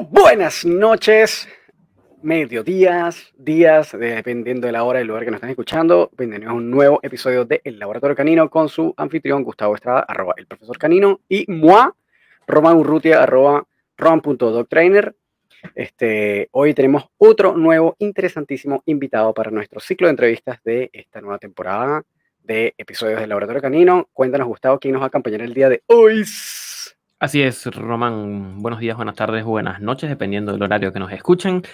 Buenas noches, mediodías, días, dependiendo de la hora y el lugar que nos estén escuchando. Bienvenidos a un nuevo episodio de El Laboratorio Canino con su anfitrión Gustavo Estrada, arroba el profesor canino, y moi, Roman Urrutia, arroba rom.doctrainer. Este, hoy tenemos otro nuevo, interesantísimo invitado para nuestro ciclo de entrevistas de esta nueva temporada de episodios del Laboratorio Canino. Cuéntanos, Gustavo, quién nos va a acompañar el día de hoy. Así es, Román. Buenos días, buenas tardes, buenas noches, dependiendo del horario que nos escuchen.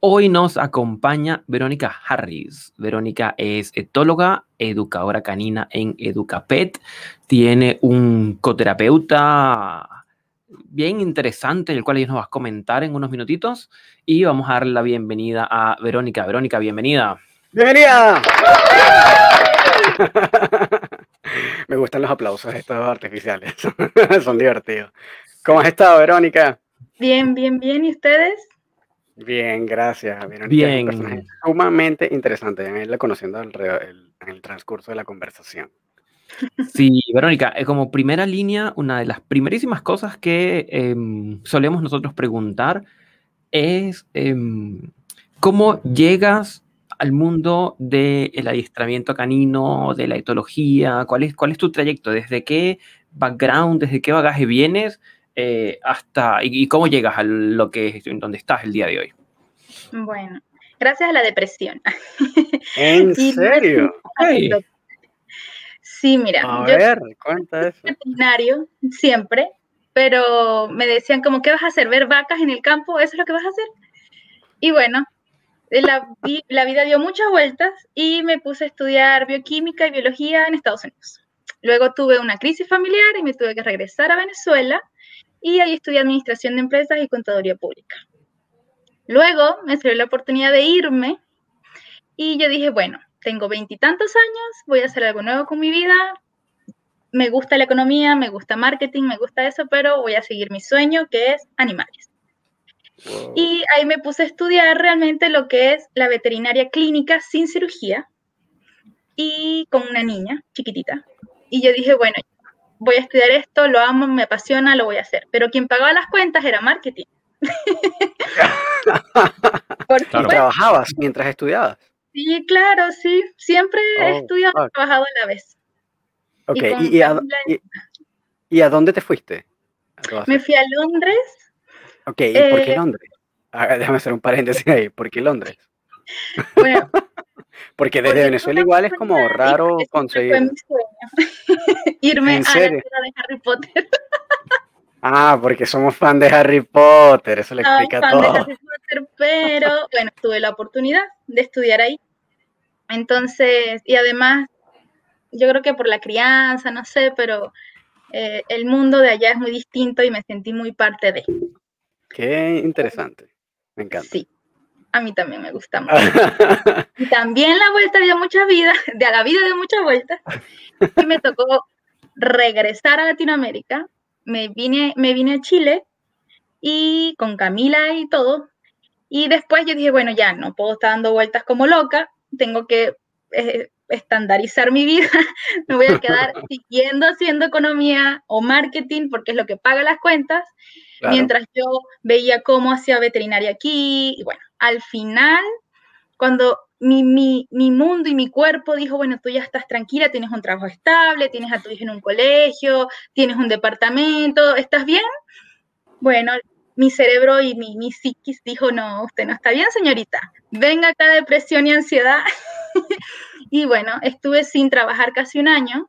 Hoy nos acompaña Verónica Harris. Verónica es etóloga, educadora canina en Educapet. Tiene un coterapeuta bien interesante, el cual ella nos va a comentar en unos minutitos. Y vamos a darle la bienvenida a Verónica. Verónica, bienvenida. ¡Bienvenida! Me gustan los aplausos estos artificiales. Son divertidos. ¿Cómo has estado, Verónica? Bien, bien, bien. ¿Y ustedes? Bien, gracias, Verónica. Bien. Es un personaje sumamente interesante. Ya irla conociendo el- en el transcurso de la conversación. Sí, Verónica, eh, como primera línea, una de las primerísimas cosas que em, solemos nosotros preguntar es em, cómo llegas al mundo del adiestramiento canino, de la etología, cuál es, cuál es tu trayecto, desde qué background, desde qué bagaje vienes eh, hasta y, y cómo llegas a lo que es en donde estás el día de hoy. Bueno, gracias a la depresión. ¿En serio? Hey. Sí, mira, A yo ver, eso. soy veterinario siempre, pero me decían como, ¿qué vas a hacer? ¿Ver vacas en el campo? ¿Eso es lo que vas a hacer? Y bueno, la, la vida dio muchas vueltas y me puse a estudiar bioquímica y biología en Estados Unidos. Luego tuve una crisis familiar y me tuve que regresar a Venezuela y ahí estudié administración de empresas y contaduría pública. Luego me salió la oportunidad de irme y yo dije, bueno, tengo veintitantos años, voy a hacer algo nuevo con mi vida. Me gusta la economía, me gusta marketing, me gusta eso, pero voy a seguir mi sueño, que es animales. Wow. Y ahí me puse a estudiar realmente lo que es la veterinaria clínica sin cirugía y con una niña chiquitita. Y yo dije, bueno, voy a estudiar esto, lo amo, me apasiona, lo voy a hacer. Pero quien pagaba las cuentas era marketing. Por ¿Y Claro. trabajabas mientras estudiabas? Sí, claro, sí. Siempre he Oh, estudiado y trabajado a la vez. Ok, ¿y, y a, y- y a dónde te fuiste? Me fui a Londres. Ok, ¿y por qué eh, Londres? Ah, déjame hacer un paréntesis ahí. ¿Por qué Londres? Bueno, Porque desde porque Venezuela igual es como raro conseguir. Fue mi sueño. Irme ¿En a la serio? tierra de Harry Potter. Ah, porque somos fan de Harry Potter, eso le explica fan de todo. Harry Potter, pero bueno, tuve la oportunidad de estudiar ahí. Entonces, y además, yo creo que por la crianza, no sé, pero eh, el mundo de allá es muy distinto y me sentí muy parte de. Qué interesante. Me encanta. Sí, a mí también me gusta mucho. Y también la vuelta dio muchas vidas, de a la vida de muchas vueltas. Y me tocó regresar a Latinoamérica. Me vine, me vine a Chile y con Camila y todo. Y después yo dije, bueno, ya no puedo estar dando vueltas como loca, tengo que eh, estandarizar mi vida, me voy a quedar siguiendo haciendo economía o marketing porque es lo que paga las cuentas, Claro. mientras yo veía cómo hacía veterinaria aquí. Y bueno, al final, cuando mi, mi, mi mundo y mi cuerpo dijo, bueno, tú ya estás tranquila, tienes un trabajo estable, tienes a tu hijo en un colegio, tienes un departamento, ¿estás bien? Bueno, mi cerebro y mi, mi psiquis dijo, no, usted no está bien, señorita. Venga acá depresión y ansiedad. y bueno, estuve sin trabajar casi un año.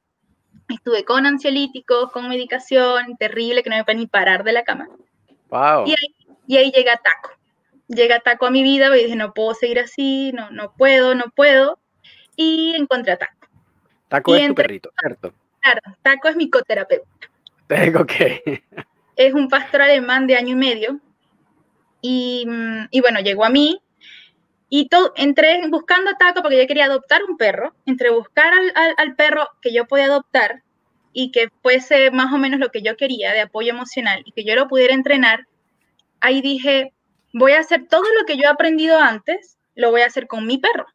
Estuve con ansiolíticos, con medicación, terrible, que no me podía ni parar de la cama. Wow. Y ahí, y ahí llega Taco. Llega Taco a mi vida y dije, no puedo seguir así, no, no puedo, no puedo. Y encontré a Taco. Taco y es tu perrito, ¿cierto? Claro, Taco es mi coterapeuta. Ok. es un pastor alemán de año y medio. Y, mm, y bueno, llegó a mí. Y todo, entré buscando a Taco porque yo quería adoptar un perro. Entre buscar al, al- al perro que yo podía adoptar y que fuese más o menos lo que yo quería de apoyo emocional y que yo lo pudiera entrenar, ahí dije, voy a hacer todo lo que yo he aprendido antes, lo voy a hacer con mi perro,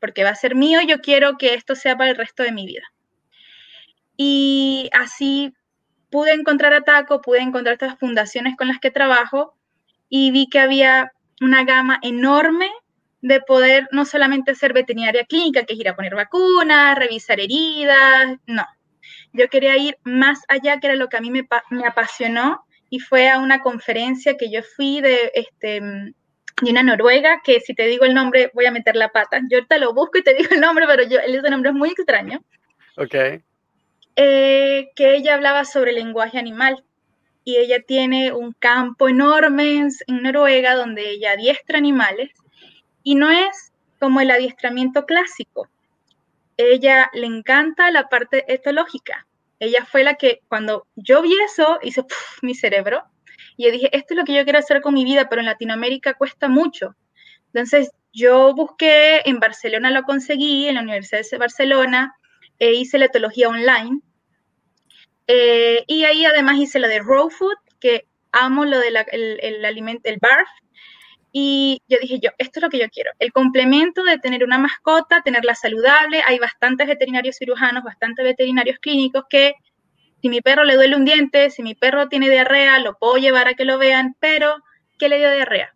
porque va a ser mío y yo quiero que esto sea para el resto de mi vida. Y así pude encontrar a Taco, pude encontrar estas fundaciones con las que trabajo y vi que había una gama enorme de poder no solamente ser veterinaria clínica, que es ir a poner vacunas, revisar heridas, no. Yo quería ir más allá, que era lo que a mí me, me apasionó, y fue a una conferencia que yo fui de, este, de una noruega, que si te digo el nombre voy a meter la pata. Yo ahorita lo busco y te digo el nombre, pero yo, ese nombre es muy extraño. Ok. Eh, que ella hablaba sobre el lenguaje animal y ella tiene un campo enorme en, en Noruega donde ella adiestra animales y no es como el adiestramiento clásico. Ella le encanta la parte etológica. Ella fue la que cuando yo vi eso hizo mi cerebro y yo dije, esto es lo que yo quiero hacer con mi vida, pero en Latinoamérica cuesta mucho. Entonces yo busqué, en Barcelona lo conseguí, en la Universidad de Barcelona, e hice la etología online. Eh, y ahí además hice lo de raw food, que amo lo del de el, alimento, el barf, y yo dije yo, esto es lo que yo quiero. El complemento de tener una mascota, tenerla saludable. Hay bastantes veterinarios cirujanos, bastantes veterinarios clínicos que si mi perro le duele un diente, si mi perro tiene diarrea, lo puedo llevar a que lo vean, pero ¿qué le dio diarrea?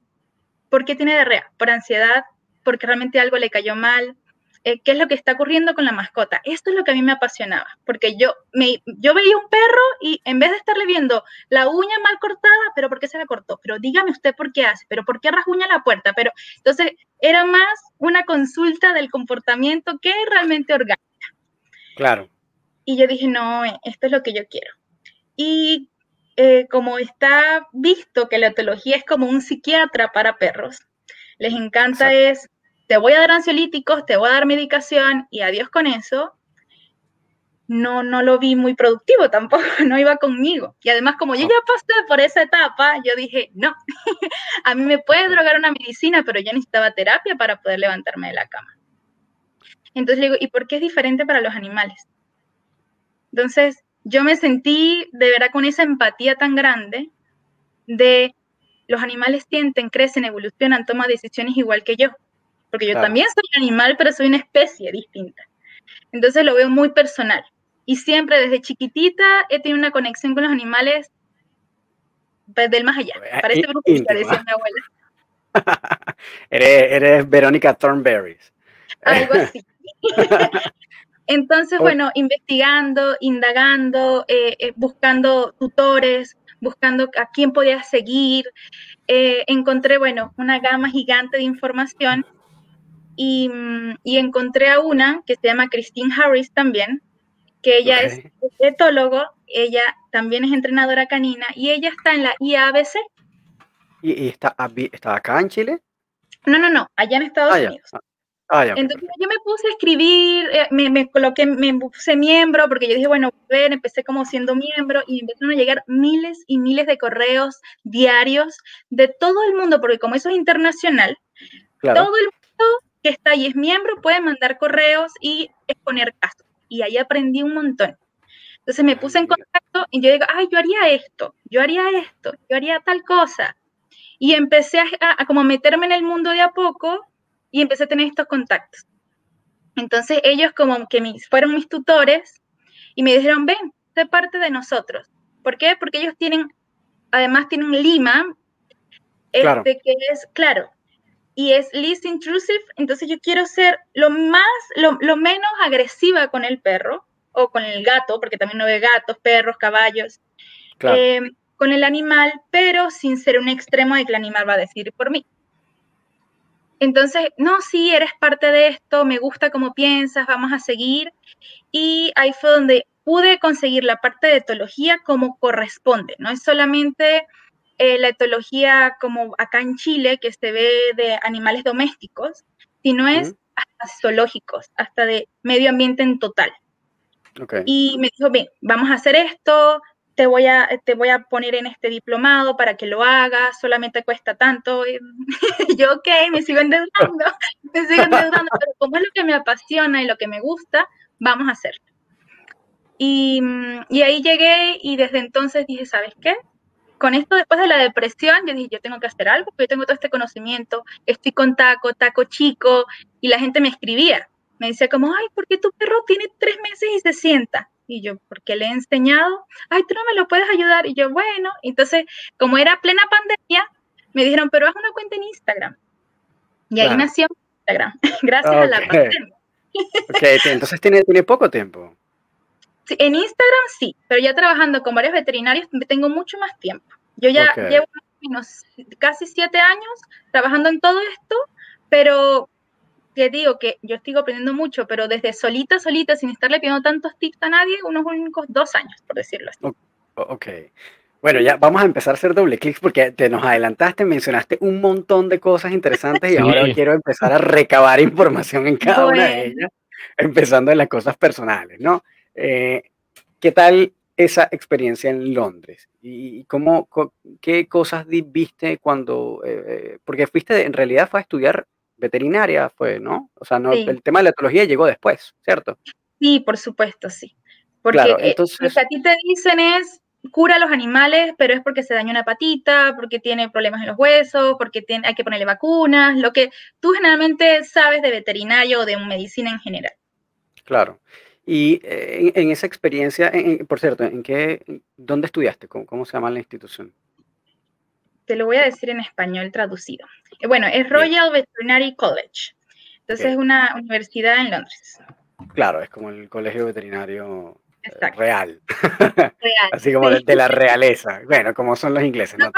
¿Por qué tiene diarrea? ¿Por ansiedad? ¿Porque realmente algo le cayó mal? Eh, qué es lo que está ocurriendo con la mascota. Esto es lo que a mí me apasionaba, porque yo, me, yo veía un perro y en vez de estarle viendo la uña mal cortada, pero ¿por qué se la cortó? Pero dígame usted por qué hace, pero ¿por qué rasguña la puerta? Pero entonces era más una consulta del comportamiento que realmente orgánica. Claro. Y yo dije, no, esto es lo que yo quiero. Y eh, como está visto que la etología es como un psiquiatra para perros, les encanta es te voy a dar ansiolíticos, te voy a dar medicación y adiós con eso, no, no lo vi muy productivo tampoco, no iba conmigo. Y además, como yo ya pasé por esa etapa, yo dije, no, a mí me puede drogar una medicina, pero yo necesitaba terapia para poder levantarme de la cama. Entonces le digo, ¿y por qué es diferente para los animales? Entonces, yo me sentí de verdad con esa empatía tan grande de los animales sienten, crecen, evolucionan, toman decisiones igual que yo porque yo también soy animal, pero soy una especie distinta. Entonces lo veo muy personal. Y siempre desde chiquitita he tenido una conexión con los animales del más allá. Parece que decía mi abuela. eres, eres Verónica Thornberry. Algo así. Entonces, bueno, investigando, indagando, eh, eh, buscando tutores, buscando a quién podía seguir, eh, encontré, bueno, una gama gigante de información Mm, y, encontré a una que se llama Christine Harris también, que ella es etólogo, ella también es entrenadora canina y ella está en la IABC. ¿Y, está, está, acá en Chile? No, no, no, allá en Estados ah, Unidos. Ah, ah, Entonces yo me puse a escribir, eh, me, me, coloqué, me puse miembro, porque yo dije, bueno, ver, empecé como siendo miembro y empezaron a llegar miles y miles de correos diarios de todo el mundo, porque como eso es internacional, todo el mundo que está ahí es miembro puede mandar correos y exponer casos. Y ahí aprendí un montón. Entonces me puse en contacto y yo digo, ay, yo haría esto, yo haría esto, yo haría tal cosa. Y empecé a, como meterme en el mundo de a poco y empecé a tener estos contactos. Entonces ellos como que mis, fueron mis tutores y me dijeron, ven, sé parte de nosotros. ¿Por qué? Porque ellos tienen, además tienen Lima, este, que es, claro, y es least intrusive, entonces yo quiero ser lo más, lo, menos agresiva con el perro o con el gato, porque también no ve gatos, perros, caballos, eh, con el animal, pero sin ser un extremo de que el animal va a decir por mí. Entonces, no, sí, eres parte de esto, me gusta cómo piensas, vamos a seguir. Y ahí fue donde pude conseguir la parte de etología como corresponde, no es solamente eh, la etología como acá en Chile, que se ve de animales domésticos, sino es hasta zoológicos, hasta de medio ambiente en total. Y me dijo, bien, vamos a hacer esto, te voy, a, te voy a poner en este diplomado para que lo hagas, solamente cuesta tanto. yo, ok, me sigo endeudando, me sigo endeudando, pero como es lo que me apasiona y lo que me gusta, vamos a hacerlo. Y, y ahí llegué y desde entonces dije, ¿sabes qué? Con esto después de la depresión, yo dije, yo tengo que hacer algo, porque yo tengo todo este conocimiento, estoy con taco, taco chico, y la gente me escribía, me decía como, ay, ¿por qué tu perro tiene tres meses y se sienta? Y yo, porque le he enseñado, ay, tú no me lo puedes ayudar. Y yo, bueno, entonces, como era plena pandemia, me dijeron, pero haz una cuenta en Instagram. Y ahí nació Instagram, gracias a la pandemia. ok, entonces tiene, tiene poco tiempo. Sí, en Instagram sí, pero ya trabajando con varios veterinarios tengo mucho más tiempo. Yo ya llevo casi siete años trabajando en todo esto, pero te digo que yo estoy aprendiendo mucho, pero desde solita, solita, sin estarle pidiendo tantos tips a nadie, unos únicos dos años, por decirlo así. Ok. Bueno, ya vamos a empezar a hacer doble clic porque te nos adelantaste, mencionaste un montón de cosas interesantes y ahora quiero empezar a recabar información en cada una de ellas, empezando en las cosas personales, ¿no? Eh, ¿Qué tal esa experiencia en Londres? ¿Y cómo, qué cosas viste cuando, eh, eh, porque fuiste, en realidad fue a estudiar veterinaria fue, ¿no? O sea, no, el tema de la etología llegó después, ¿cierto? Sí, por supuesto, sí. Porque lo que a ti te dicen es, cura a los animales, pero es porque se dañó una patita, porque tiene problemas en los huesos, porque tiene, hay que ponerle vacunas, lo que tú generalmente sabes de veterinario o de medicina en general. Claro. Y eh, en, esa experiencia, por cierto, ¿en qué, dónde estudiaste? ¿Cómo, se llama la institución? Te lo voy a decir en español traducido. Eh, bueno, es Royal Veterinary College. Entonces es una universidad en Londres. Claro, es como el colegio veterinario eh, real. real. Así como de, la realeza. Bueno, como son los ingleses. No, no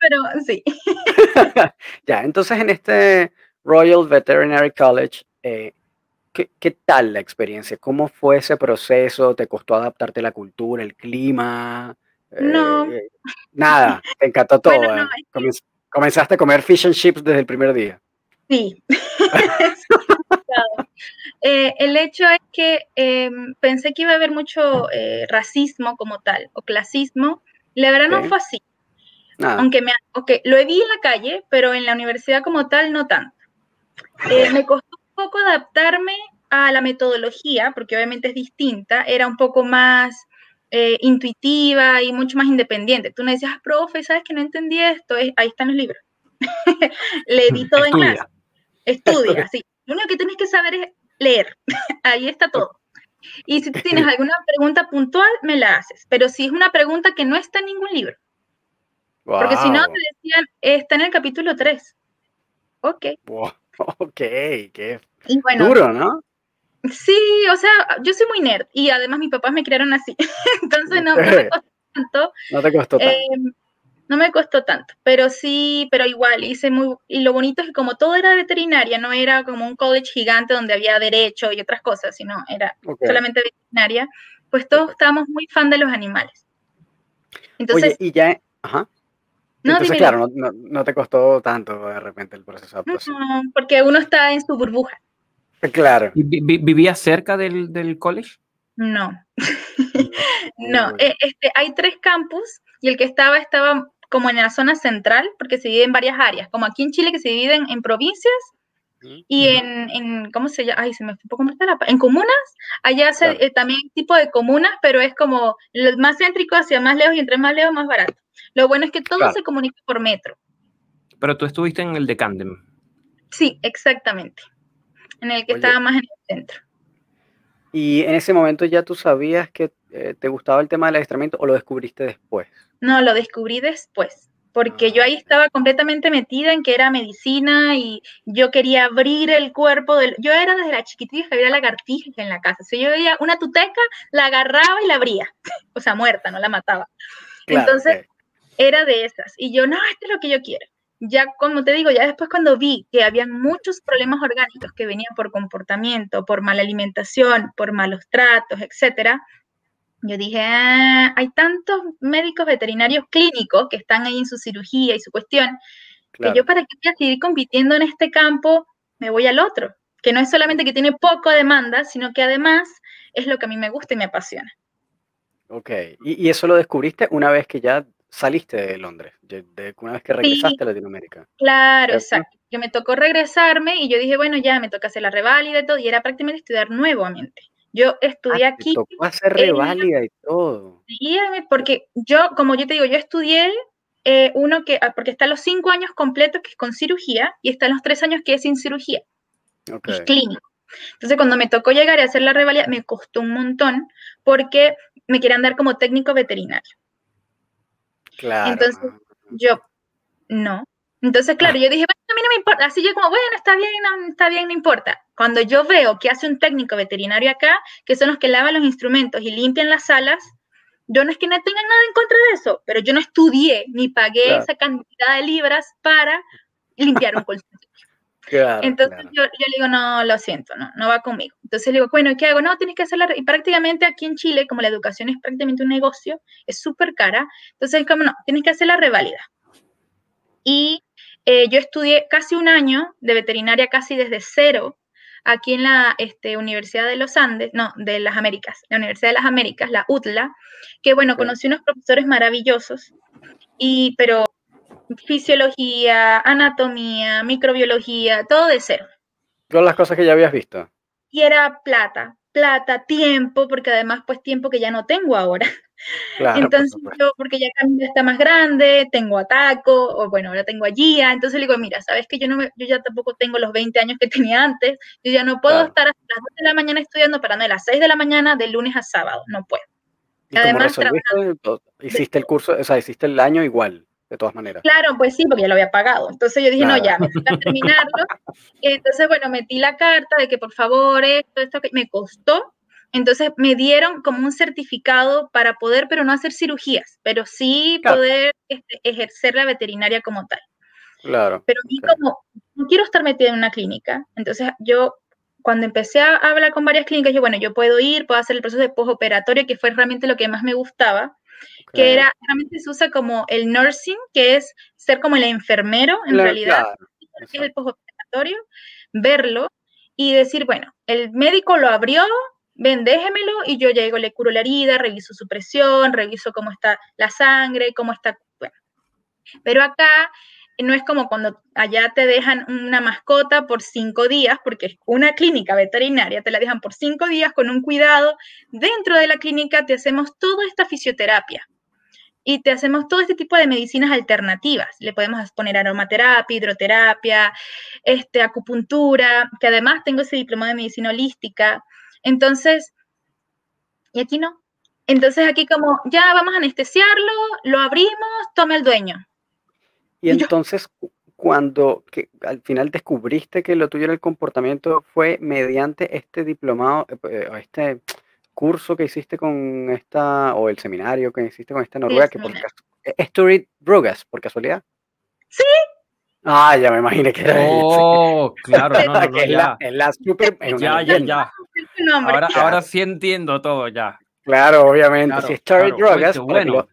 pero sí. ya, entonces en este Royal Veterinary College, eh, ¿qué, tal la experiencia? ¿Cómo fue ese proceso? ¿Te costó adaptarte a la cultura, el clima? no. nada, te encantó todo. Comenzaste a comer fish and chips desde el primer día. Sí. Eh, el hecho es que em, pensé que iba a haber mucho eh, racismo como tal, o clasismo. La verdad no fue así. Aunque me, okay, lo vi en la calle, pero en la universidad como tal no tanto. Eh, me costó poco adaptarme a la metodología, porque obviamente es distinta, era un poco más intuitiva y mucho más independiente. Tú me decías, ah, profe, ¿sabes que no entendí esto? ahí están los libros. Le di todo en clase. Estudia, sí. Lo único que tienes que saber es leer. Ahí está todo. Y si tienes alguna pregunta puntual, me la haces. Pero si es una pregunta que no está en ningún libro. Porque si no, te decían, está en el capítulo 3. Ok. Ok, qué duro, ¿no? Sí, o sea, yo soy muy nerd y además mis papás me criaron así. Entonces no, me costó tanto. No te costó tanto. Em, no me costó tanto, pero sí, pero igual hice muy, y lo bonito es que como todo era veterinaria, no era como un college gigante donde había derecho y otras cosas, sino era solamente veterinaria, pues todos estábamos muy fan de los animales. Entonces, Oye, y ya, ajá. Entonces, claro, no, te costó tanto de repente el proceso. No, porque uno está en su burbuja. Claro. ¿Vivías cerca del, del college? No. no, eh, este, hay tres campus y el que estaba estaba como en la zona central, porque se divide en varias áreas, como aquí en Chile que se dividen en provincias y en, en, ¿cómo se llama? Ay, se me fue un poco la En comunas, allá se, eh, también tipo de comunas, pero es como lo más céntrico hacia más lejos y entre más lejos más barato. Lo bueno es que todo se comunica por metro. Pero tú estuviste en el de Candem. Sí, exactamente. En el que estaba más en el centro. ¿Y en ese momento ya tú sabías que eh, te gustaba el tema del adiestramiento o lo descubriste después? No, lo descubrí después, porque yo ahí ah, estaba completamente metida en que era medicina y yo quería abrir el cuerpo del... Yo era desde la chiquitita que había lagartijas en la casa. Si yo veía una tuteca, la agarraba y la abría. o sea, muerta, no la mataba. Entonces, era de esas. Y yo, no, esto es lo que yo quiero. Ya, como te digo, ya después cuando vi que había muchos problemas orgánicos que venían por comportamiento, por mala alimentación, por malos tratos, etcétera, yo dije, ah, hay tantos médicos veterinarios clínicos que están ahí en su cirugía y su cuestión, que yo para que voy a seguir compitiendo en este campo, me voy al otro, que no es solamente que tiene poca demanda, sino que además es lo que a mí me gusta y me apasiona. Ok, y, eso lo descubriste una vez que ya saliste de Londres, una vez que regresaste a Latinoamérica. Claro, exacto. Que me tocó regresarme y yo dije, bueno, ya me toca hacer la reválida y todo, y era prácticamente estudiar nuevamente. Yo estudié ah, aquí. Te tocó hacer reválida y todo. Sí, porque yo, como yo te digo, yo estudié eh, uno que, ah, porque están los cinco años completos que es con cirugía y están los tres años que es sin cirugía. Es clínico. Entonces, cuando me tocó llegar y hacer la revalida, me costó un montón porque me querían dar como técnico veterinario. Claro. Entonces, yo, no. Entonces, claro, yo dije, bueno, a mí no me importa. Así yo como, bueno, está bien, no, está bien, no importa. Cuando yo veo que hace un técnico veterinario acá, que son los que lavan los instrumentos y limpian las salas, yo no es que no tenga nada en contra de eso, pero yo no estudié ni pagué esa cantidad de libras para limpiar un consultorio. Entonces Yo, yo, le digo, no, lo siento, no, no va conmigo. Entonces le digo, bueno, ¿qué hago? No, tienes que hacerla. Y prácticamente aquí en Chile, como la educación es prácticamente un negocio, es súper cara. Entonces, como no, tienes que hacer la reválida. Y eh, yo estudié casi un año de veterinaria, casi desde cero, aquí en la este, Universidad de los Andes, no, de las Américas, la Universidad de las Américas, la UTLA, que bueno, conocí unos profesores maravillosos, y, pero fisiología, anatomía, microbiología, todo de cero. Todas las cosas que ya habías visto. Y era plata, plata, tiempo, porque además pues tiempo que ya no tengo ahora. entonces yo, porque ya Camila está más grande, tengo a Taco, o bueno, ahora tengo a Gia, entonces le digo, mira, sabes que yo, no yo ya tampoco tengo los 20 años que tenía antes, yo ya no puedo estar hasta las 2 de la mañana estudiando para no a las 6 de la mañana de lunes a sábado, no puedo. ¿Y Además, hiciste el curso, o sea, hiciste el año igual? De todas maneras. Claro, pues sí, porque ya lo había pagado. Entonces yo dije, no, ya, me a terminarlo. entonces, bueno, metí la carta de que por favor, esto, esto, que me costó. Entonces me dieron como un certificado para poder, pero no hacer cirugías, pero sí poder este, ejercer la veterinaria como tal. Claro. Pero a mí como, no quiero estar metida en una clínica. Entonces yo, cuando empecé a hablar con varias clínicas, yo, bueno, yo puedo ir, puedo hacer el proceso de postoperatorio, que fue realmente lo que más me gustaba que era, realmente se usa como el nursing, que es ser como el enfermero, en realidad, que es el postoperatorio, verlo y decir, bueno, el médico lo abrió, ven, déjemelo y yo llego, le curo la herida, reviso su presión, reviso cómo está la sangre, cómo está, bueno. Pero acá no es como cuando allá te dejan una mascota por cinco días, porque es una clínica veterinaria, te la dejan por cinco días con un cuidado. Dentro de la clínica te hacemos toda esta fisioterapia y te hacemos todo este tipo de medicinas alternativas. Le podemos poner aromaterapia, hidroterapia, este, acupuntura, que además tengo ese diploma de medicina holística. Entonces, y aquí no. Entonces aquí como, ya vamos a anestesiarlo, lo abrimos, toma el dueño y entonces, cuando que al final descubriste que lo tuyo era el comportamiento, fue mediante este diplomado, eh, eh, o este curso que hiciste con esta, o el seminario que hiciste con esta noruega, que por ¿Es Turid Brugas, por casualidad? Sí. Ah, ya me imaginé que era Oh, claro, no, no, ya. Es la, super, ya, ya, ya. Ahora, ahora sí entiendo todo, ya. Claro, obviamente. si es Turid Brugas, bueno.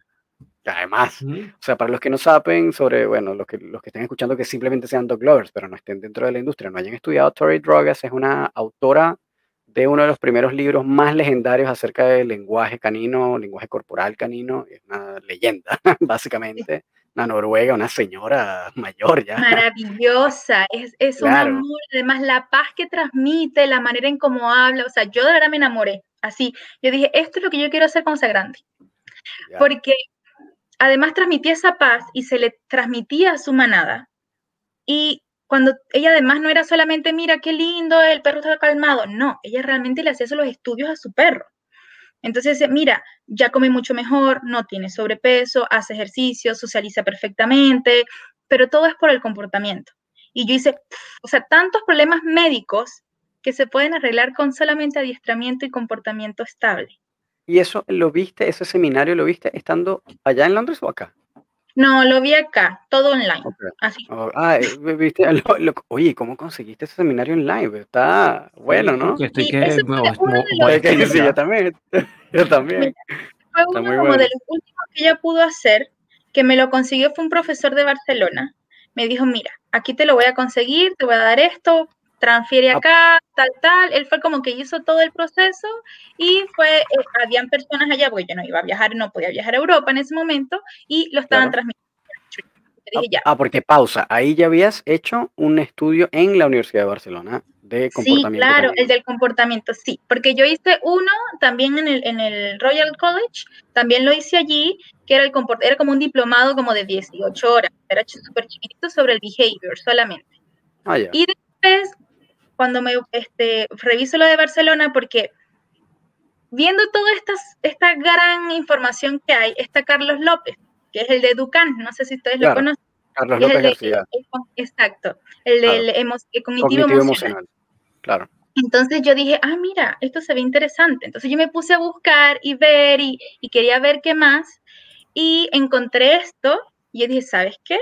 Además, o sea, para los que no saben sobre, bueno, los que, los que estén escuchando que simplemente sean dog lovers, pero no estén dentro de la industria, no hayan estudiado, Tori Drogas es una autora de uno de los primeros libros más legendarios acerca del lenguaje canino, lenguaje corporal canino, es una leyenda, básicamente, una noruega, una señora mayor ya. Maravillosa, es, es un amor, además la paz que transmite, la manera en cómo habla, o sea, yo de verdad me enamoré, así, yo dije, esto es lo que yo quiero hacer con Sagrande, porque además transmitía esa paz y se le transmitía a su manada. Y cuando ella además no era solamente, mira, qué lindo, el perro está calmado, no, ella realmente le hacía los estudios a su perro. Entonces, mira, ya come mucho mejor, no tiene sobrepeso, hace ejercicio, socializa perfectamente, pero todo es por el comportamiento. Y yo hice, o sea, tantos problemas médicos que se pueden arreglar con solamente adiestramiento y comportamiento estable. ¿Y eso lo viste, ese seminario lo viste estando allá en Londres o acá? No, lo vi acá, todo online. Así. Oh, ah, eh, viste, oye, ¿cómo conseguiste ese seminario online? Está bueno, ¿no? Estoy que, sí, yo también. Yo también. Fue uno como de los últimos que ella pudo hacer, que me lo consiguió, fue un profesor de Barcelona. Me dijo, mira, aquí te lo voy a conseguir, te voy a dar esto, transfiere ah. acá, tal, tal. Él fue como que hizo todo el proceso y fue, eh, habían personas allá, porque yo no iba a viajar, no podía viajar a Europa en ese momento, y lo estaban transmitiendo. Ah, ah, porque pausa, ahí ya habías hecho un estudio en la Universidad de Barcelona de comportamiento. Sí, claro, el del comportamiento, sí, porque yo hice uno también en el, en el Royal College, también lo hice allí, que era, el era como un diplomado como de 18 horas, era súper chiquitito sobre el behavior solamente. Ah, ya. Y después cuando me este, reviso lo de Barcelona, porque viendo toda esta, esta gran información que hay, está Carlos López, que es el de Ducan, no sé si ustedes lo conocen. Carlos López García. exacto, el del cognitivo, emocional. Claro. Entonces yo dije, ah, mira, esto se ve interesante. Entonces yo me puse a buscar y ver y, y quería ver qué más. Y encontré esto y yo dije, ¿sabes qué?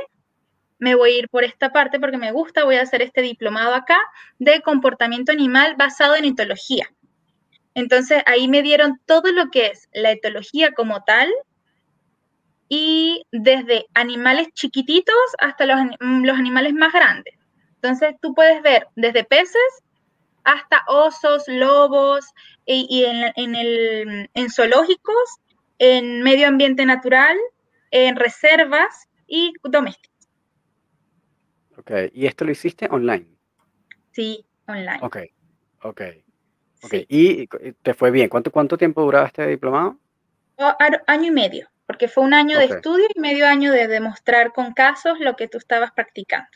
Me voy a ir por esta parte porque me gusta, voy a hacer este diplomado acá de comportamiento animal basado en etología. Entonces ahí me dieron todo lo que es la etología como tal y desde animales chiquititos hasta los, los animales más grandes. Entonces tú puedes ver desde peces hasta osos, lobos, y, en, en zoológicos, en medio ambiente natural, en reservas y domésticos. Ok, ¿y esto lo hiciste online? Sí, online. Ok, ok. okay. ¿Y te fue bien? ¿Cuánto, cuánto tiempo duraba este diplomado? Oh, año y medio, porque fue un año de estudio y medio año de demostrar con casos lo que tú estabas practicando.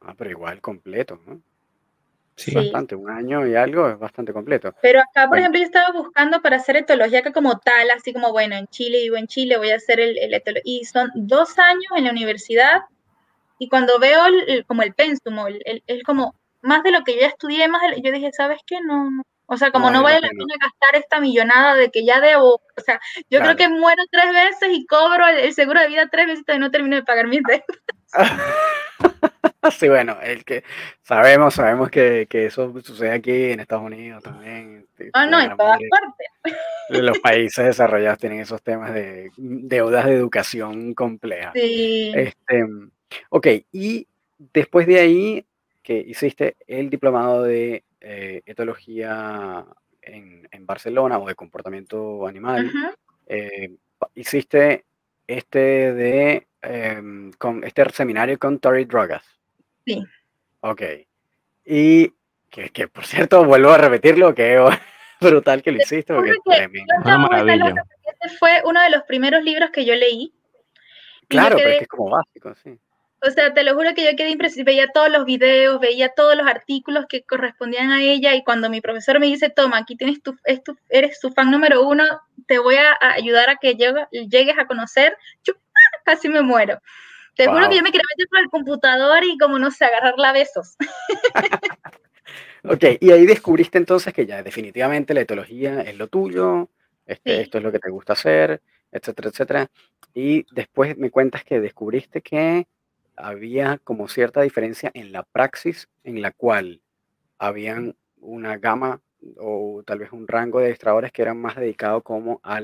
Ah, pero igual completo, ¿no? Sí. Bastante, un año y algo es bastante completo. Pero acá, por ejemplo, yo estaba buscando para hacer etología que como tal, así como, bueno, en Chile, vivo en Chile, voy a hacer el, el etología. Y son dos años en la universidad y cuando veo como el pensum, es como más de lo que yo ya estudié, más yo dije, ¿sabes qué? No, o sea, como no, vale la pena gastar esta millonada de que ya debo, o sea, yo creo que muero tres veces y cobro el, seguro de vida tres veces y no termino de pagar mis deudas. Sí, bueno, el que sabemos, sabemos que, eso sucede aquí en Estados Unidos también. Ah, no, en todas partes. Los países desarrollados tienen esos temas de deudas de educación compleja. Sí. Este, ok, y después de ahí que hiciste el diplomado de eh, etología en, Barcelona o de comportamiento animal, eh, hiciste este de em, con este seminario con Tori Drogas. Sí. Ok. Y que, por cierto, vuelvo a repetirlo, que brutal que lo hiciste, porque Este fue uno de los primeros libros que yo leí. Claro, pero es que es como básico, sí. O sea, te lo juro que yo quedé impresionada, veía todos los videos, veía todos los artículos que correspondían a ella y cuando mi profesor me dice, toma, aquí tienes tu, eres su fan número uno, te voy a, ayudar a que llegues a conocer, yo casi me muero. Te juro que yo me quería meter por el computador y como no sé, agarrarla a besos. ok, y ahí descubriste entonces que ya definitivamente la etología es lo tuyo, este, esto es lo que te gusta hacer, etcétera, etcétera. Y después me cuentas que descubriste que había como cierta diferencia en la praxis en la cual habían una gama o tal vez un rango de extradores que eran más dedicados como a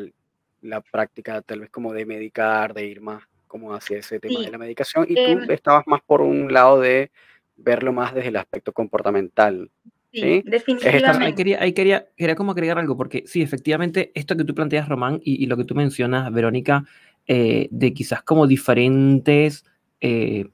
la práctica tal vez como de medicar, de ir más como hacia ese tema de la medicación y tú em estabas más por un lado de verlo más desde el aspecto comportamental. Sí, definitivamente. Ahí quería, ahí quería, quería como agregar algo, porque sí, efectivamente, esto que tú planteas, Román, y, lo que tú mencionas, Verónica, eh, de quizás como diferentes, eh,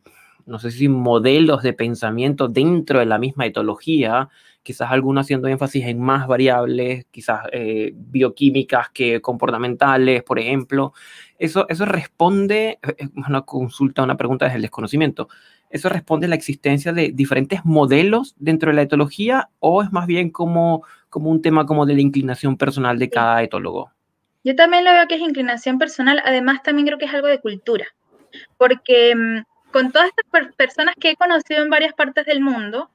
no sé si modelos de pensamiento dentro de la misma etología, quizás algunos haciendo énfasis en más variables, quizás eh, bioquímicas que comportamentales, por ejemplo. Eso, eso responde, es eh, una consulta, una pregunta desde el desconocimiento. ¿Eso responde a la existencia de diferentes modelos dentro de la etología o es más bien como, como un tema como de la inclinación personal de cada etólogo? Yo también lo veo que es inclinación personal, además también creo que es algo de cultura, porque mm, con todas estas personas que he conocido en varias partes del mundo,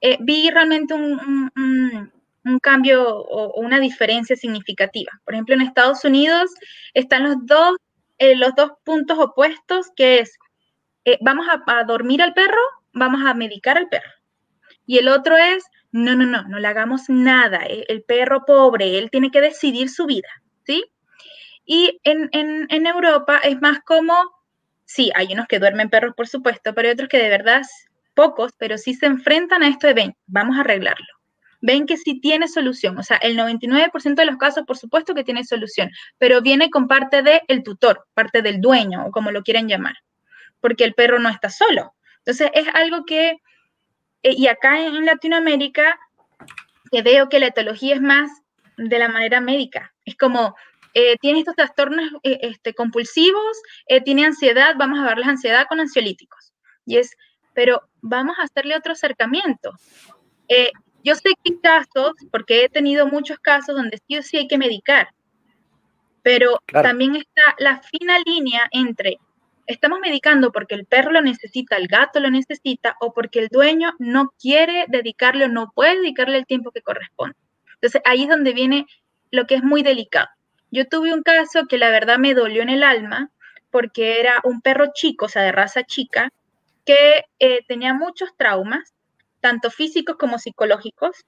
eh, vi realmente un, un, cambio o, una diferencia significativa. Por ejemplo, en Estados Unidos están los dos, eh, los dos puntos opuestos, que es, eh, vamos a, dormir al perro, vamos a medicar al perro. Y el otro es, no, no, no, no le hagamos nada. El, perro pobre, él tiene que decidir su vida, ¿sí? Y en, en, en Europa es más como, sí, hay unos que duermen perros, por supuesto, pero hay otros que de verdad pocos, pero sí se enfrentan a esto de, ven, vamos a arreglarlo. Ven que sí tiene solución, o sea, el 99% de los casos, por supuesto que tiene solución, pero viene con parte del tutor, parte del dueño, o como lo quieren llamar, porque el perro no está solo. Entonces, es algo que, eh, y acá en Latinoamérica, que veo que la etología es más de la manera médica. Es como, eh, tiene estos trastornos eh, este, compulsivos, tiene ansiedad, vamos a ver la ansiedad con ansiolíticos. Y es pero vamos a hacerle otro acercamiento. Eh, yo sé que hay casos, porque he tenido muchos casos donde sí o sí hay que medicar, pero también está la fina línea entre estamos medicando porque el perro lo necesita, el gato lo necesita o porque el dueño no quiere dedicarle o no puede dedicarle el tiempo que corresponde. Entonces ahí es donde viene lo que es muy delicado. Yo tuve un caso que la verdad me dolió en el alma porque era un perro chico, o sea, de raza chica, que eh, tenía muchos traumas, tanto físicos como psicológicos,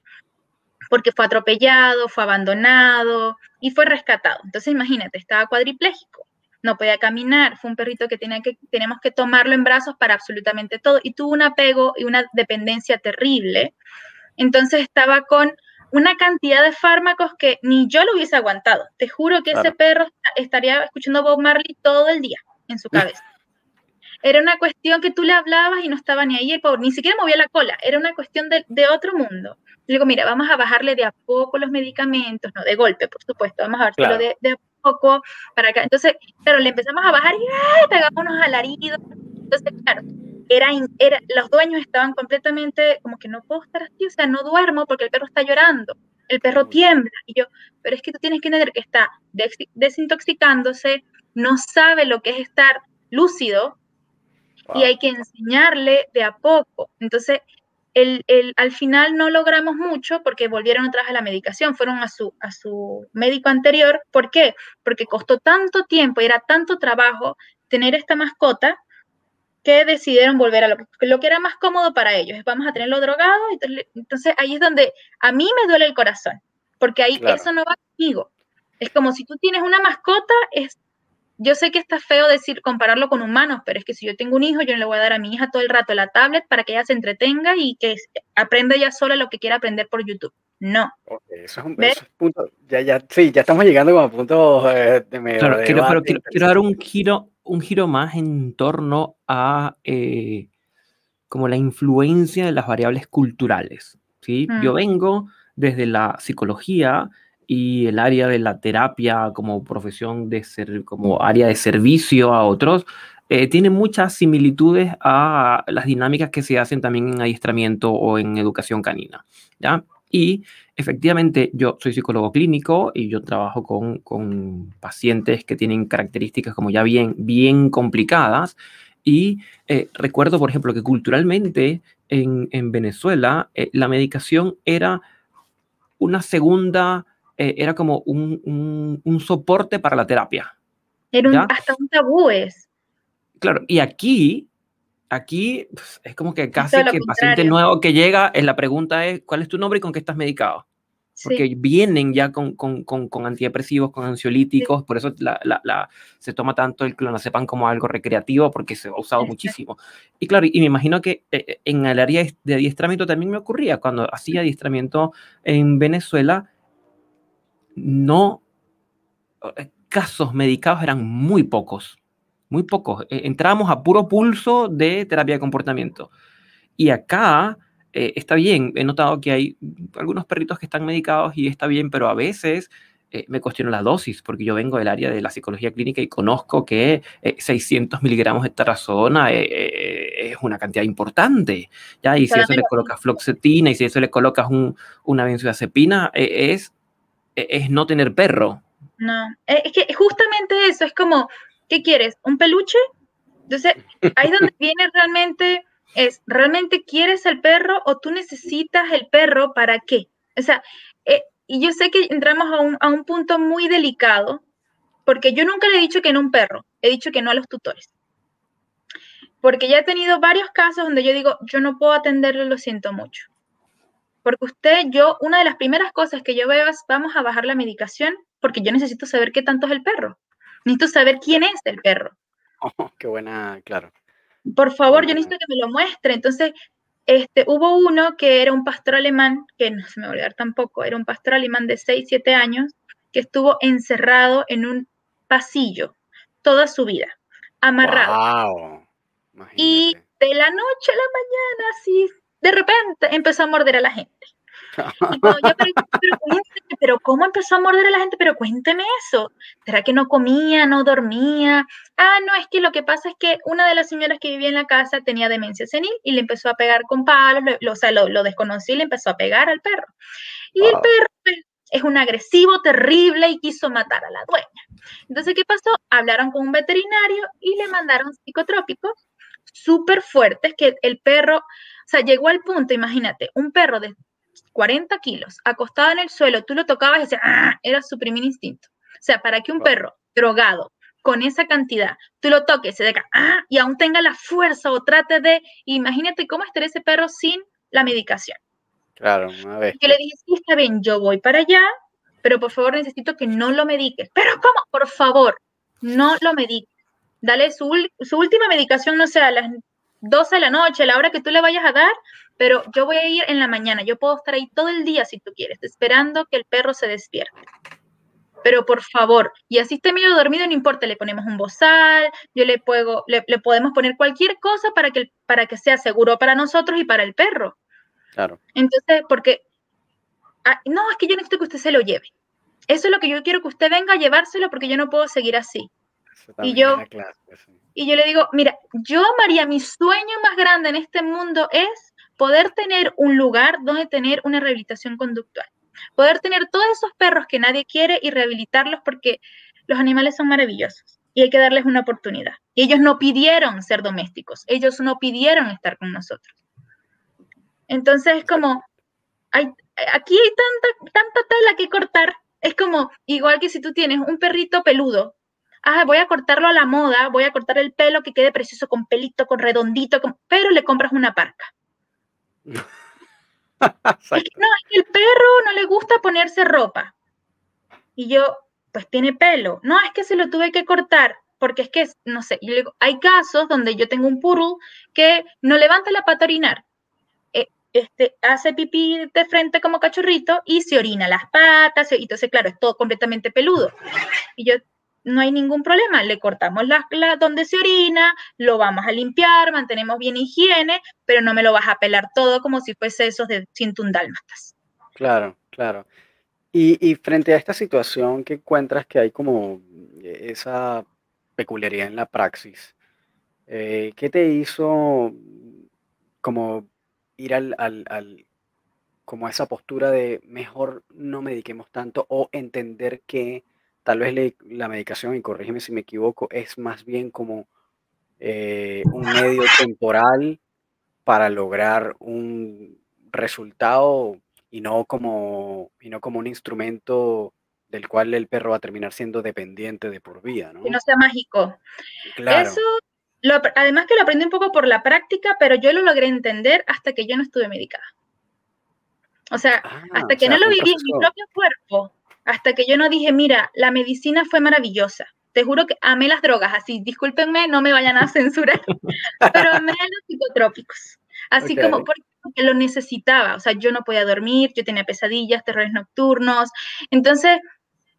porque fue atropellado, fue abandonado y fue rescatado. Entonces imagínate, estaba cuadripléjico, no podía caminar, fue un perrito que, que tenemos que tomarlo en brazos para absolutamente todo y tuvo un apego y una dependencia terrible. Entonces estaba con una cantidad de fármacos que ni yo lo hubiese aguantado. Te juro que ese perro estaría escuchando Bob Marley todo el día en su cabeza. Era una cuestión que tú le hablabas y no estaba ni ahí, el pobre, ni siquiera movía la cola. Era una cuestión de, otro mundo. Le digo, mira, vamos a bajarle de a poco los medicamentos, no de golpe, por supuesto, vamos a bajarlo de, de, a poco para acá. Entonces, claro, le empezamos a bajar y ¡ay! pegamos unos alaridos. Entonces, claro, era, era, los dueños estaban completamente como que no puedo estar así, o sea, no duermo porque el perro está llorando, el perro tiembla. Y yo, pero es que tú tienes que entender que está desintoxicándose, no sabe lo que es estar lúcido y hay que enseñarle de a poco. Entonces, el, el, al final no logramos mucho porque volvieron atrás a la medicación, fueron a su, a su médico anterior. ¿Por qué? Porque costó tanto tiempo y era tanto trabajo tener esta mascota que decidieron volver a lo, lo que era más cómodo para ellos. Vamos a tenerlo drogado. Entonces, ahí es donde a mí me duele el corazón, porque ahí eso no va conmigo. Es como si tú tienes una mascota, es yo sé que está feo decir compararlo con humanos, pero es que si yo tengo un hijo, yo no le voy a dar a mi hija todo el rato la tablet para que ella se entretenga y que aprenda ella sola lo que quiera aprender por YouTube. No. eso, es un, punto. Ya, ya, sí, ya estamos llegando como a puntos eh, de medio. Claro, quiero, pero quiero, dar un giro, un giro más en torno a eh, como la influencia de las variables culturales. ¿sí? Yo mm. vengo desde la psicología y el área de la terapia como profesión de ser, como área de servicio a otros, eh, tiene muchas similitudes a las dinámicas que se hacen también en adiestramiento o en educación canina. ¿ya? Y efectivamente yo soy psicólogo clínico y yo trabajo con, con pacientes que tienen características como ya bien, bien complicadas. Y eh, recuerdo, por ejemplo, que culturalmente en, en Venezuela eh, la medicación era una segunda eh, era como un, un, soporte para la terapia. Era hasta un tabú es. Claro, y aquí, aquí pues, es como que casi que el paciente nuevo que llega, es la pregunta es, ¿cuál es tu nombre y con qué estás medicado? Porque vienen ya con, con, con, con, antidepresivos, con ansiolíticos, por eso la, la, se toma tanto el clonazepam como algo recreativo, porque se ha usado muchísimo. Y claro, y me imagino que eh, en el área de adiestramiento también me ocurría, cuando hacía adiestramiento en Venezuela, no, eh, casos medicados eran muy pocos, muy pocos. E, entrábamos a puro pulso de terapia de comportamiento. Y acá eh, está bien, he notado que hay algunos perritos que están medicados y está bien, pero a veces eh, me cuestiono la dosis, porque yo vengo del área de la psicología clínica y conozco que 600 miligramos de tarazona es una cantidad importante, ¿ya? Y si eso le colocas floxetina y si eso le colocas un, una benzodiazepina, es es no tener perro. No, e, es que justamente eso, es como, ¿qué quieres? ¿Un peluche? Entonces, ahí donde viene realmente, es, ¿realmente quieres el perro o tú necesitas el perro para qué? O sea, eh, y yo sé que entramos a un, a un punto muy delicado, porque yo nunca le he dicho que no a un perro, he dicho que no a los tutores. Porque ya he tenido varios casos donde yo digo, yo no puedo atenderlo, lo siento mucho. Porque usted, yo, una de las primeras cosas que yo veo es, vamos a bajar la medicación, porque yo necesito saber qué tanto es el perro. Necesito saber quién es el perro. Oh, qué buena, claro. Por favor, yo necesito que me lo muestre. Entonces, este, hubo uno que era un pastor alemán, que no se me va a olvidar tampoco, era un pastor alemán de 6, 7 años, que estuvo encerrado en un pasillo toda su vida, amarrado. Wow. Y de la noche a la mañana, así de repente empezó a morder a la gente. Y yo, pero, pero ¿cómo empezó a morder a la gente? Pero cuénteme eso. ¿Será que no comía, no dormía? Ah, no, es que lo que pasa es que una de las señoras que vivía en la casa tenía demencia senil y le empezó a pegar con palos, o sea, lo, lo desconocí y le empezó a pegar al perro. Y el perro pues, es un agresivo terrible y quiso matar a la dueña. Entonces, ¿qué pasó? Hablaron con un veterinario y le mandaron psicotrópicos súper fuertes que el perro, o sea, llegó al punto, imagínate, un perro de 40 kilos acostado en el suelo, tú lo tocabas y decías, ¡ah! era su primer instinto. O sea, para que un perro drogado con esa cantidad, tú lo toques, se deca, ¡ah! y aún tenga la fuerza o trate de, imagínate cómo estaría ese perro sin la medicación. Claro, una vez. Yo le dije, sí, está bien, yo voy para allá, pero por favor necesito que no lo mediques. Pero ¿cómo? Por favor, no lo mediques. Dale su, su última medicación, no sé, a las 12 de la noche, a la hora que tú le vayas a dar, pero yo voy a ir en la mañana. Yo puedo estar ahí todo el día si tú quieres, esperando que el perro se despierte. Pero por favor, y así esté medio dormido, no importa, le ponemos un bozal, yo le, puedo, le, podemos poner cualquier cosa para que, para que sea seguro para nosotros y para el perro. Claro. Entonces, porque, ah, no, es que yo necesito que usted se lo lleve. Eso es lo que yo quiero que usted venga a llevárselo porque yo no puedo seguir así. Y yo, y yo le digo, mira, yo, María, mi sueño más grande en este mundo es poder tener un lugar donde tener una rehabilitación conductual. Poder tener todos esos perros que nadie quiere y rehabilitarlos porque los animales son maravillosos y hay que darles una oportunidad. Ellos no pidieron ser domésticos, ellos no pidieron estar con nosotros. Entonces es como, aquí hay tanta, tanta tela que cortar. Es como, igual que si tú tienes un perrito peludo ah, voy a cortarlo a la moda, voy a cortar el pelo que quede precioso con pelito, con redondito, pero le compras una parca. no, el perro no le gusta ponerse ropa. Y yo, pues tiene pelo. No, es que se lo tuve que cortar, porque es que, no sé, hay casos donde yo tengo un poodle que no levanta la pata a orinar. Eh, este, hace pipí de frente como cachorrito y se orina las patas, y entonces, claro, es todo completamente peludo. Y yo, no hay ningún problema. Le cortamos la, donde se orina, lo vamos a limpiar, mantenemos bien higiene, pero no me lo vas a pelar todo como si fuese esos de 101 dálmatas. Claro, claro. Y, frente a esta situación que encuentras que hay como esa peculiaridad en la praxis, eh, ¿qué te hizo como ir al, al, al, como esa postura de mejor no mediquemos tanto o entender que tal vez la medicación, y corrígeme si me equivoco, es más bien como eh, un medio temporal para lograr un resultado y no como, y no como un instrumento del cual el perro va a terminar siendo dependiente de por vida, ¿no? Que no sea mágico. Eso, además que lo aprendí un poco por la práctica, pero yo lo logré entender hasta que yo no estuve medicada. O sea, ah, hasta que no lo viví en mi propio cuerpo, hasta que yo no dije, mira, la medicina fue maravillosa. Te juro que amé las drogas, así, discúlpenme, no me vayan a censurar, pero amé los psicotrópicos. Así como porque, lo necesitaba, o sea, yo no podía dormir, yo tenía pesadillas, terrores nocturnos. Entonces,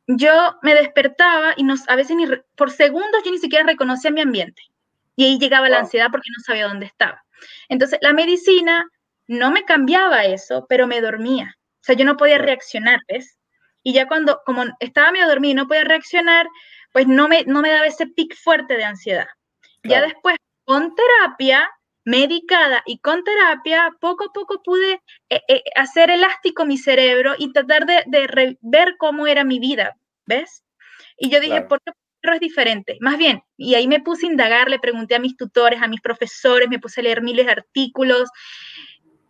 yo me despertaba y a veces ni, por segundos yo ni siquiera reconocía mi ambiente. Y ahí llegaba la ansiedad porque no sabía dónde estaba. Entonces, la medicina no me cambiaba eso, pero me dormía. O sea, yo no podía reaccionar, ¿ves? Y ya cuando, como estaba medio dormido y no podía reaccionar, pues no me, no me daba ese pic fuerte de ansiedad. Ya después, con terapia medicada y con terapia, poco a poco pude eh, eh, hacer elástico mi cerebro y tratar de, de ver cómo era mi vida, ¿ves? Y yo dije, ¿por qué es diferente? Más bien, y ahí me puse a indagar, le pregunté a mis tutores, a mis profesores, me puse a leer miles de artículos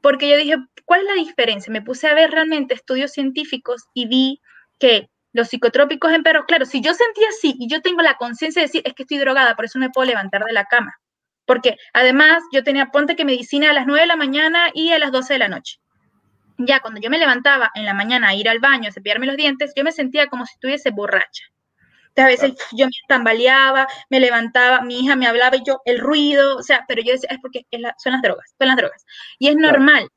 porque yo dije, ¿cuál es la diferencia? Me puse a ver realmente estudios científicos y vi que los psicotrópicos en perros, claro, si yo sentía así y yo tengo la conciencia de decir, es que estoy drogada, por eso no me puedo levantar de la cama. Porque además yo tenía, ponte que medicina a las 9 de la mañana y a las 12 de la noche. Ya cuando yo me levantaba en la mañana a ir al baño, a cepillarme los dientes, yo me sentía como si estuviese borracha. Entonces, a veces yo me tambaleaba, me levantaba, mi hija me hablaba y yo, el ruido, o sea, pero yo decía, es porque son las drogas, son las drogas. Y es normal,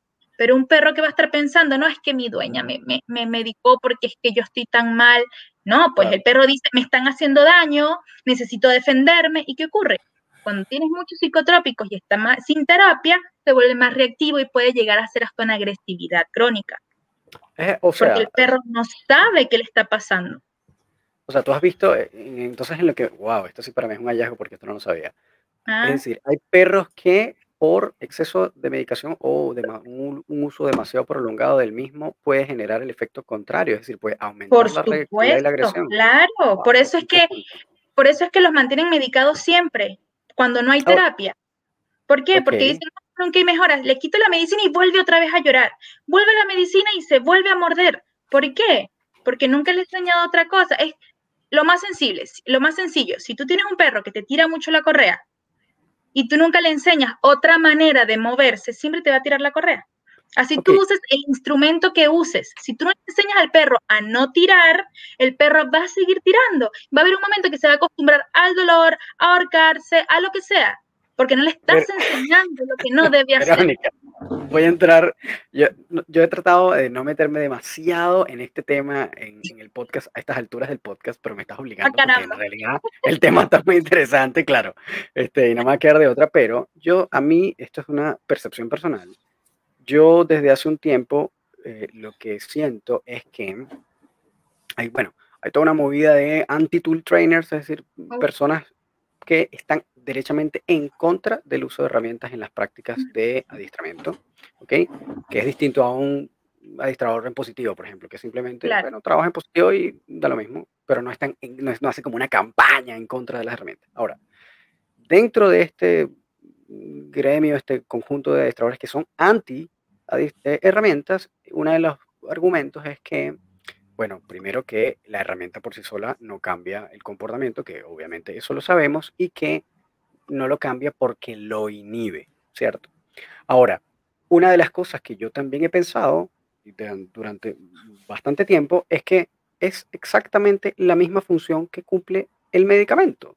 pero un perro que va a estar pensando, no es que mi dueña me, me, medicó porque es que yo estoy tan mal. No, pues el perro dice, me están haciendo daño, necesito defenderme. ¿Y qué ocurre? Cuando tienes muchos psicotrópicos y está más, sin terapia, se vuelve más reactivo y puede llegar a ser hasta una agresividad crónica. Eh, o sea, porque el perro no sabe qué le está pasando. o sea, tú has visto, eh, en- entonces en lo que, wow, esto sí para mí es un hallazgo porque esto no lo sabía. Es Ah, decir, hay perros que por exceso de medicación o de un, un uso demasiado prolongado del mismo puede generar el efecto contrario, es decir, puede aumentar por la reactividad y la supuesto, agresión. claro. Wow, Por eso es que, por eso es que los mantienen medicados siempre, cuando no hay terapia. ¿Por qué? Porque dicen, "No, nunca hay mejoras. Le quito la medicina y vuelve otra vez a llorar. Vuelve la medicina y se vuelve a morder. ¿Por qué? Porque nunca le he enseñado otra cosa. Es lo más sensible, lo más sencillo. Si tú tienes un perro que te tira mucho la correa y tú nunca le enseñas otra manera de moverse, siempre te va a tirar la correa. Así tú uses el instrumento que uses. Si tú no enseñas al perro a no tirar, el perro va a seguir tirando. Va a haber un momento que se va a acostumbrar al dolor, a ahorcarse, a lo que sea, porque no le estás enseñando lo que no debe hacer. Verónica, voy a entrar. Yo, he tratado de no meterme demasiado en este tema en, en el podcast, a estas alturas del podcast, pero me estás obligando porque en Ah, realidad el tema está muy interesante, claro. Este, y no me va a quedar de otra, pero yo, a mí, esto es una percepción personal. Yo desde hace un tiempo eh, lo que siento es que hay, bueno, hay toda una movida de anti-tool trainers, es decir, personas que están derechamente en contra del uso de herramientas en las prácticas de adiestramiento, ¿ok? Que es distinto a un adiestrador en positivo, por ejemplo, que simplemente, Claro. bueno, trabaja en positivo y da lo mismo, pero no, están no, hace como una campaña en contra de las herramientas. Ahora, dentro de este gremio, este conjunto de adiestradores que son anti eh, herramientas, uno de los argumentos es que, bueno, primero que la herramienta por sí sola no cambia el comportamiento, que obviamente eso lo sabemos, y que no lo cambia porque lo inhibe, ¿cierto? Ahora, una de las cosas que yo también he pensado durante bastante tiempo es que es exactamente la misma función que cumple el medicamento.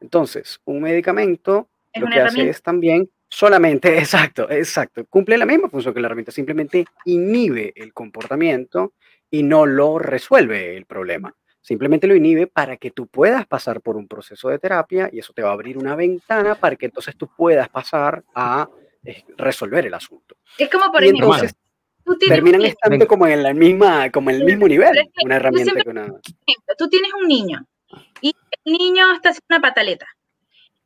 Entonces, un medicamento Es lo que hace es también solamente, exacto, exacto, cumple la misma función que la herramienta, simplemente inhibe el comportamiento y no lo resuelve el problema. Simplemente lo inhibe para que tú puedas pasar por un proceso de terapia y eso te va a abrir una ventana para que entonces tú puedas pasar a eh, resolver el asunto. Es como, por Y ejemplo, entonces tú tienes terminan estando como en la misma, como en el mismo nivel, una herramienta siempre- que una. ejemplo, tú tienes un niño y el niño está haciendo una pataleta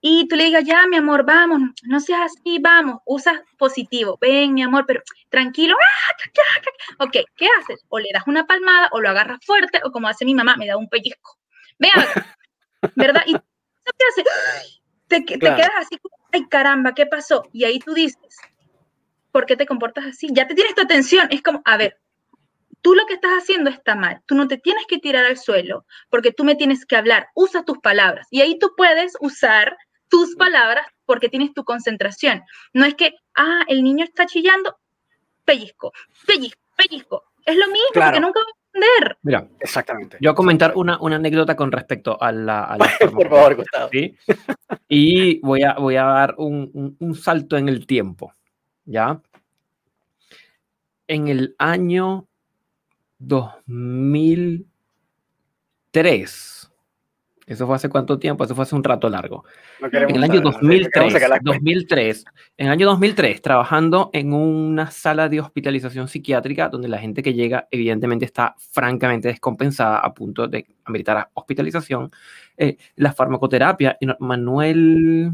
y tú le digas, ya, mi amor, vamos, no seas así, vamos, usas positivo, ven, mi amor, pero tranquilo, ¡ah, ok, ¿qué haces? O le das una palmada o lo agarras fuerte o como hace mi mamá, me da un pellizco. Ven acá, ¿verdad? Y ¿eso qué hace? Te, te Claro. quedas así, ay, caramba, ¿qué pasó? Y ahí tú dices, ¿por qué te comportas así? Ya te tienes tu atención, es como, a ver, tú lo que estás haciendo está mal. Tú no te tienes que tirar al suelo porque tú me tienes que hablar. Usa tus palabras. Y ahí tú puedes usar tus palabras porque tienes tu concentración. No es que, ah, el niño está chillando, pellizco, pellizco, pellizco. Es lo mismo Claro. porque nunca va a entender. Mira, Exactamente. yo voy a comentar una, una anécdota con respecto a la, a la Por favor, Gustavo. ¿sí? Y voy a, voy a dar un, un- un salto en el tiempo, ¿ya? En el año 2003, ¿eso fue hace cuánto tiempo? Eso fue hace un rato largo. No En el año saber, no sé, queremos 2003, sacar la cuenta. 2003, en el año 2003, trabajando en una sala de hospitalización psiquiátrica donde la gente que llega evidentemente está francamente descompensada a punto de ameritar hospitalización, eh, la farmacoterapia, Manuel,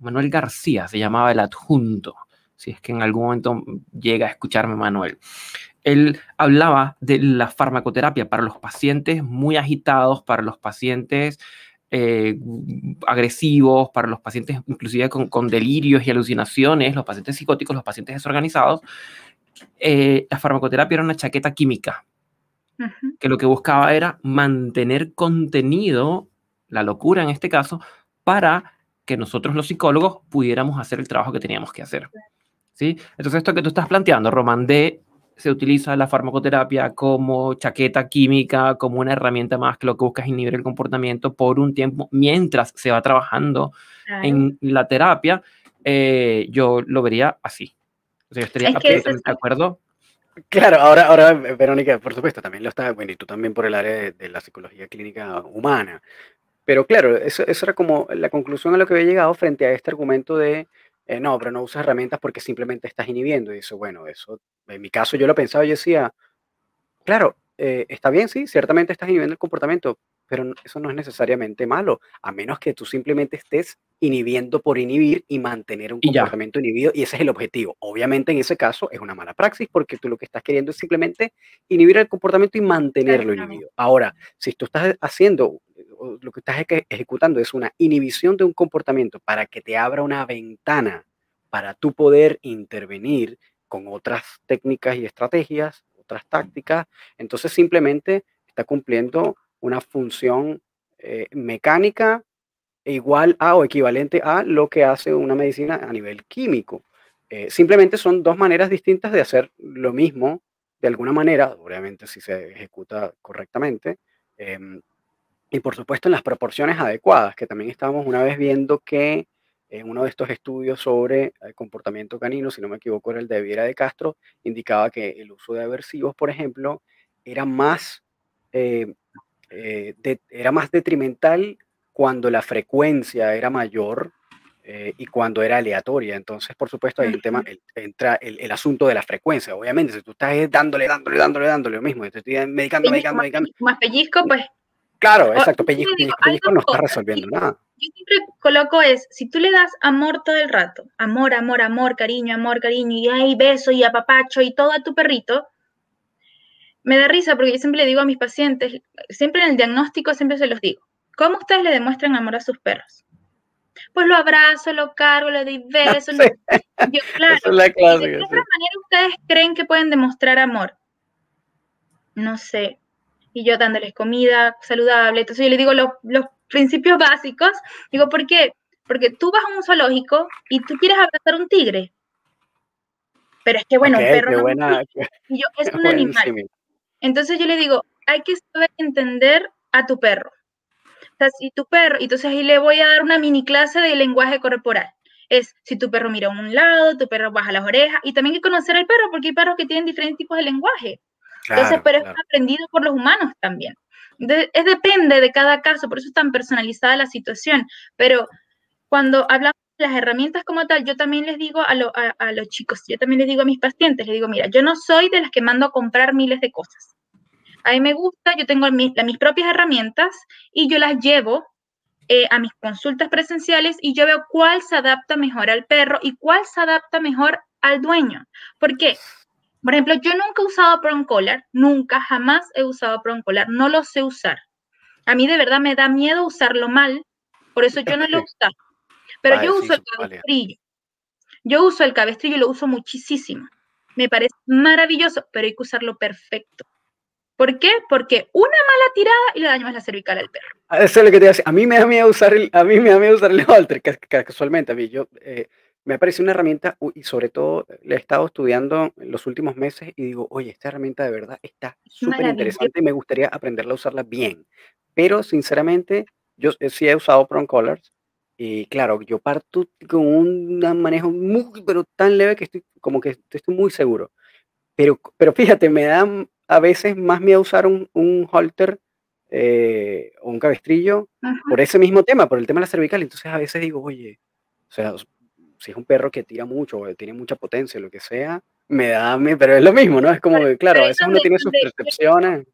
Manuel García se llamaba el adjunto, si es que en algún momento llega a escucharme Manuel. Él hablaba de la farmacoterapia para los pacientes muy agitados, para los pacientes eh, agresivos, para los pacientes inclusive con, con delirios y alucinaciones, los pacientes psicóticos, los pacientes desorganizados. eh, la farmacoterapia era una chaqueta química que lo que buscaba era mantener contenido, la locura en este caso, para que nosotros los psicólogos pudiéramos hacer el trabajo que teníamos que hacer. ¿Sí? Entonces esto que tú estás planteando, Román, de se utiliza la farmacoterapia como chaqueta química, como una herramienta más que lo que busca es inhibir el comportamiento por un tiempo mientras se va trabajando Claro. en la terapia, eh, yo lo vería así. O sea, yo estaría Es absolutamente de acuerdo. Claro, ahora, ahora, Verónica, por supuesto, también lo está, bueno, y tú también por el área de, de la psicología clínica humana. Pero claro, eso, eso era como la conclusión a lo que había llegado frente a este argumento de, eh, no, pero no usas herramientas porque simplemente estás inhibiendo. Y eso, bueno, eso, en mi caso yo lo pensaba y yo decía, claro, eh, está bien, sí, ciertamente estás inhibiendo el comportamiento, pero eso no es necesariamente malo, a menos que tú simplemente estés inhibiendo por inhibir y mantener un comportamiento inhibido, y ese es el objetivo. Obviamente en ese caso es una mala praxis porque tú lo que estás queriendo es simplemente inhibir el comportamiento y mantenerlo inhibido. Ahora, si tú estás haciendo, lo que estás ejecutando es una inhibición de un comportamiento para que te abra una ventana para tú poder intervenir con otras técnicas y estrategias, otras tácticas, entonces simplemente está cumpliendo una función eh, mecánica igual a o equivalente a lo que hace una medicina a nivel químico. Eh, simplemente son dos maneras distintas de hacer lo mismo de alguna manera, obviamente si se ejecuta correctamente, em, y por supuesto en las proporciones adecuadas, que también estábamos una vez viendo que en uno de estos estudios sobre el comportamiento canino, si no me equivoco era el de Viera de Castro, indicaba que el uso de aversivos, por ejemplo, era más, eh, eh, era más detrimental cuando la frecuencia era mayor eh, y cuando era aleatoria. Entonces, por supuesto, ahí el tema, entra el, asunto de la frecuencia. Obviamente, si tú estás dándole, dándole, dándole, dándole lo mismo, te estoy medicando, medicando, medicando. Más pellizco, pues. Claro, exacto, pellizco, pellizco, no está resolviendo nada. Yo siempre coloco es, si tú le das amor todo el rato, amor, amor, amor, cariño, amor, cariño, y hay beso y apapacho y todo a tu perrito, me da risa porque yo siempre le digo a mis pacientes, siempre en el diagnóstico siempre se los digo, ¿Cómo ustedes le demuestran amor a sus perros? Pues lo abrazo, lo cargo, le doy besos. Yo, claro, ¿de qué otra manera ustedes creen que pueden demostrar amor? No sé. Y yo dándoles comida saludable. Entonces yo le digo los, principios básicos. Digo, ¿por qué? Porque tú vas a un zoológico y tú quieres abrazar un tigre. Pero es que, bueno, un perro no buena, y yo, es un animal. Entonces yo le digo, hay que saber entender a tu perro sea, si tu perro, entonces ahí le voy a dar una mini clase de lenguaje corporal. Es si tu perro mira a un lado, tu perro baja las orejas, y también hay que conocer al perro, porque hay perros que tienen diferentes tipos de lenguaje. Entonces, pero es aprendido por los humanos también. es depende de cada caso, por eso es tan personalizada la situación. Pero cuando hablamos de las herramientas como tal, yo también les digo a, a los chicos, yo también les digo a mis pacientes, les digo, mira, yo no soy de las que mando a comprar miles de cosas a mí me gusta, yo tengo mis, mis propias herramientas y yo las llevo eh, a mis consultas presenciales y yo veo cuál se adapta mejor al perro y cuál se adapta mejor al dueño. ¿Por qué? Por ejemplo, yo nunca he usado prong collar, nunca, jamás he usado prong collar, no lo sé usar. A mí de verdad me da miedo usarlo mal, por eso yo no lo uso. Pero yo uso el cabestrillo. Yo uso el cabestrillo y lo uso muchísimo. Me parece maravilloso, pero hay que usarlo perfecto. ¿Por qué? Porque una mala tirada y le dañamos la cervical al perro. Ah, eso es lo que te iba a decir. A mí me da miedo usar el, a mí me da miedo usar el halter, casualmente. A mí yo, eh, me parece una herramienta y sobre todo le he estado estudiando en los últimos meses y digo, oye, esta herramienta de verdad está súper interesante y me gustaría aprenderla a usarla bien. Pero sinceramente, yo eh, sí he usado prong collars y claro, yo parto con un manejo muy, pero tan leve que estoy como que estoy muy seguro. Pero, pero fíjate, me da a veces más miedo usar un, un halter eh, o un cabestrillo por ese mismo tema, por el tema de la cervical. Entonces a veces digo, oye, o sea, si es un perro que tira mucho o tiene mucha potencia, lo que sea, me da, pero es lo mismo, ¿no? Es como, claro, a veces uno tiene sus percepciones.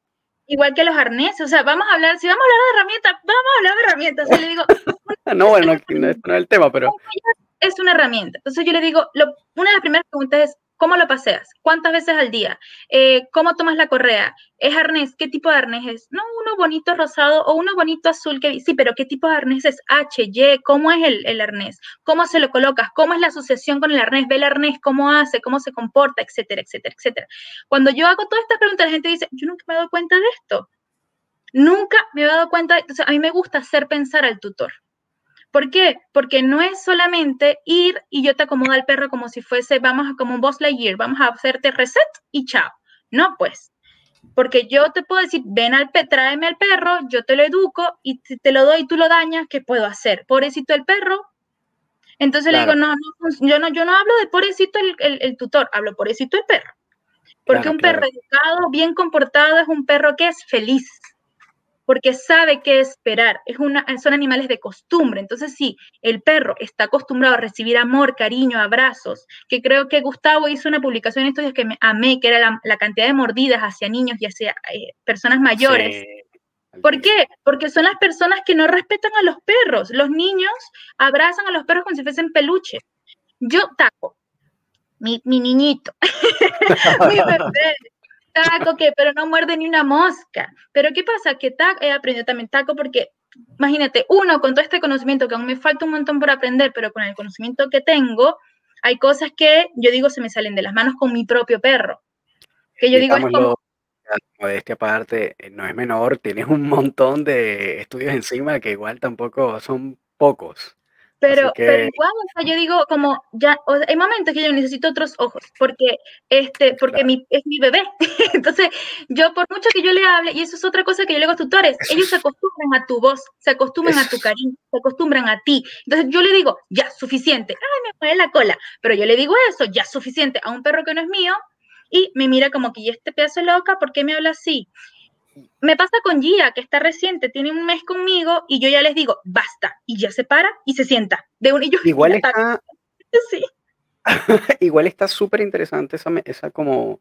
Igual que los arneses, o sea, vamos a hablar, si vamos a hablar de herramientas, vamos a hablar de herramientas. Yo le digo, no, bueno, no, no, es, el tema, pero... Es una herramienta. Entonces yo le digo, lo, una de las primeras preguntas es, ¿Cómo lo paseas? ¿Cuántas veces al día? Eh, ¿Cómo tomas la correa? ¿Es arnés? ¿Qué tipo de arnés es? No, uno bonito rosado o uno bonito azul. Que, sí, pero ¿qué tipo de arnés es? H, Y, ¿cómo es el, el arnés? ¿Cómo se lo colocas? ¿Cómo es la asociación con el arnés? ¿Ve el arnés? ¿Cómo hace? ¿Cómo se comporta? Etcétera, etcétera, etcétera. Cuando yo hago todas estas preguntas, la gente dice, yo nunca me he dado cuenta de esto. Nunca me he dado cuenta. De, a mí me gusta hacer pensar al tutor. ¿Por qué? Porque no es solamente ir y yo te acomodo al perro como si fuese, vamos a como un boss Lightyear, vamos a hacerte reset y chao. No, pues. Porque yo te puedo decir, ven al perro, tráeme al perro, yo te lo educo y te lo doy y tú lo dañas, ¿qué puedo hacer? Pobrecito el perro. Entonces le digo, no, no, yo no, yo no hablo de pobrecito el, tutor, hablo pobrecito el perro. Porque un perro educado, bien comportado, es un perro que es feliz porque sabe qué esperar. Es una, son animales de costumbre. Entonces, si el perro está acostumbrado a recibir amor, cariño, abrazos, que creo que Gustavo hizo una publicación en estos días que me amé, que era la, cantidad de mordidas hacia niños y hacia eh, personas mayores. ¿Por qué? Porque son las personas que no respetan a los perros. Los niños abrazan a los perros como si fuesen peluche. Yo taco, mi, niñito, mi bebé, taco que, pero no muerde ni una mosca. Pero ¿qué pasa? Que taco, he aprendido también taco porque, imagínate, uno, con todo este conocimiento, que aún me falta un montón por aprender, pero con el conocimiento que tengo, hay cosas que yo digo se me salen de las manos con mi propio perro. Que yo digo es como modestia aparte, eh, no es menor, tienes un montón de estudios encima que igual tampoco son pocos. Pero, pero igual, o sea, yo digo como ya, hay momentos que yo necesito otros ojos, porque este, porque mi, es mi bebé. Entonces, yo por mucho que yo le hable, y eso es otra cosa que yo le digo a tutores, ellos se acostumbran a tu voz, se acostumbran a tu cariño, se acostumbran a ti. Entonces, yo le digo, ya, suficiente. Ay, me mueve la cola. Pero yo le digo eso, ya, suficiente. A un perro que no es mío, y me mira como que, ¿y este pedazo loca? ¿Por qué me habla así? Me pasa con Gia, que está reciente, tiene un mes conmigo y yo ya les digo, basta, y ya se para y se sienta. De un, y Igual está... Sí. Igual está súper interesante esa, esa como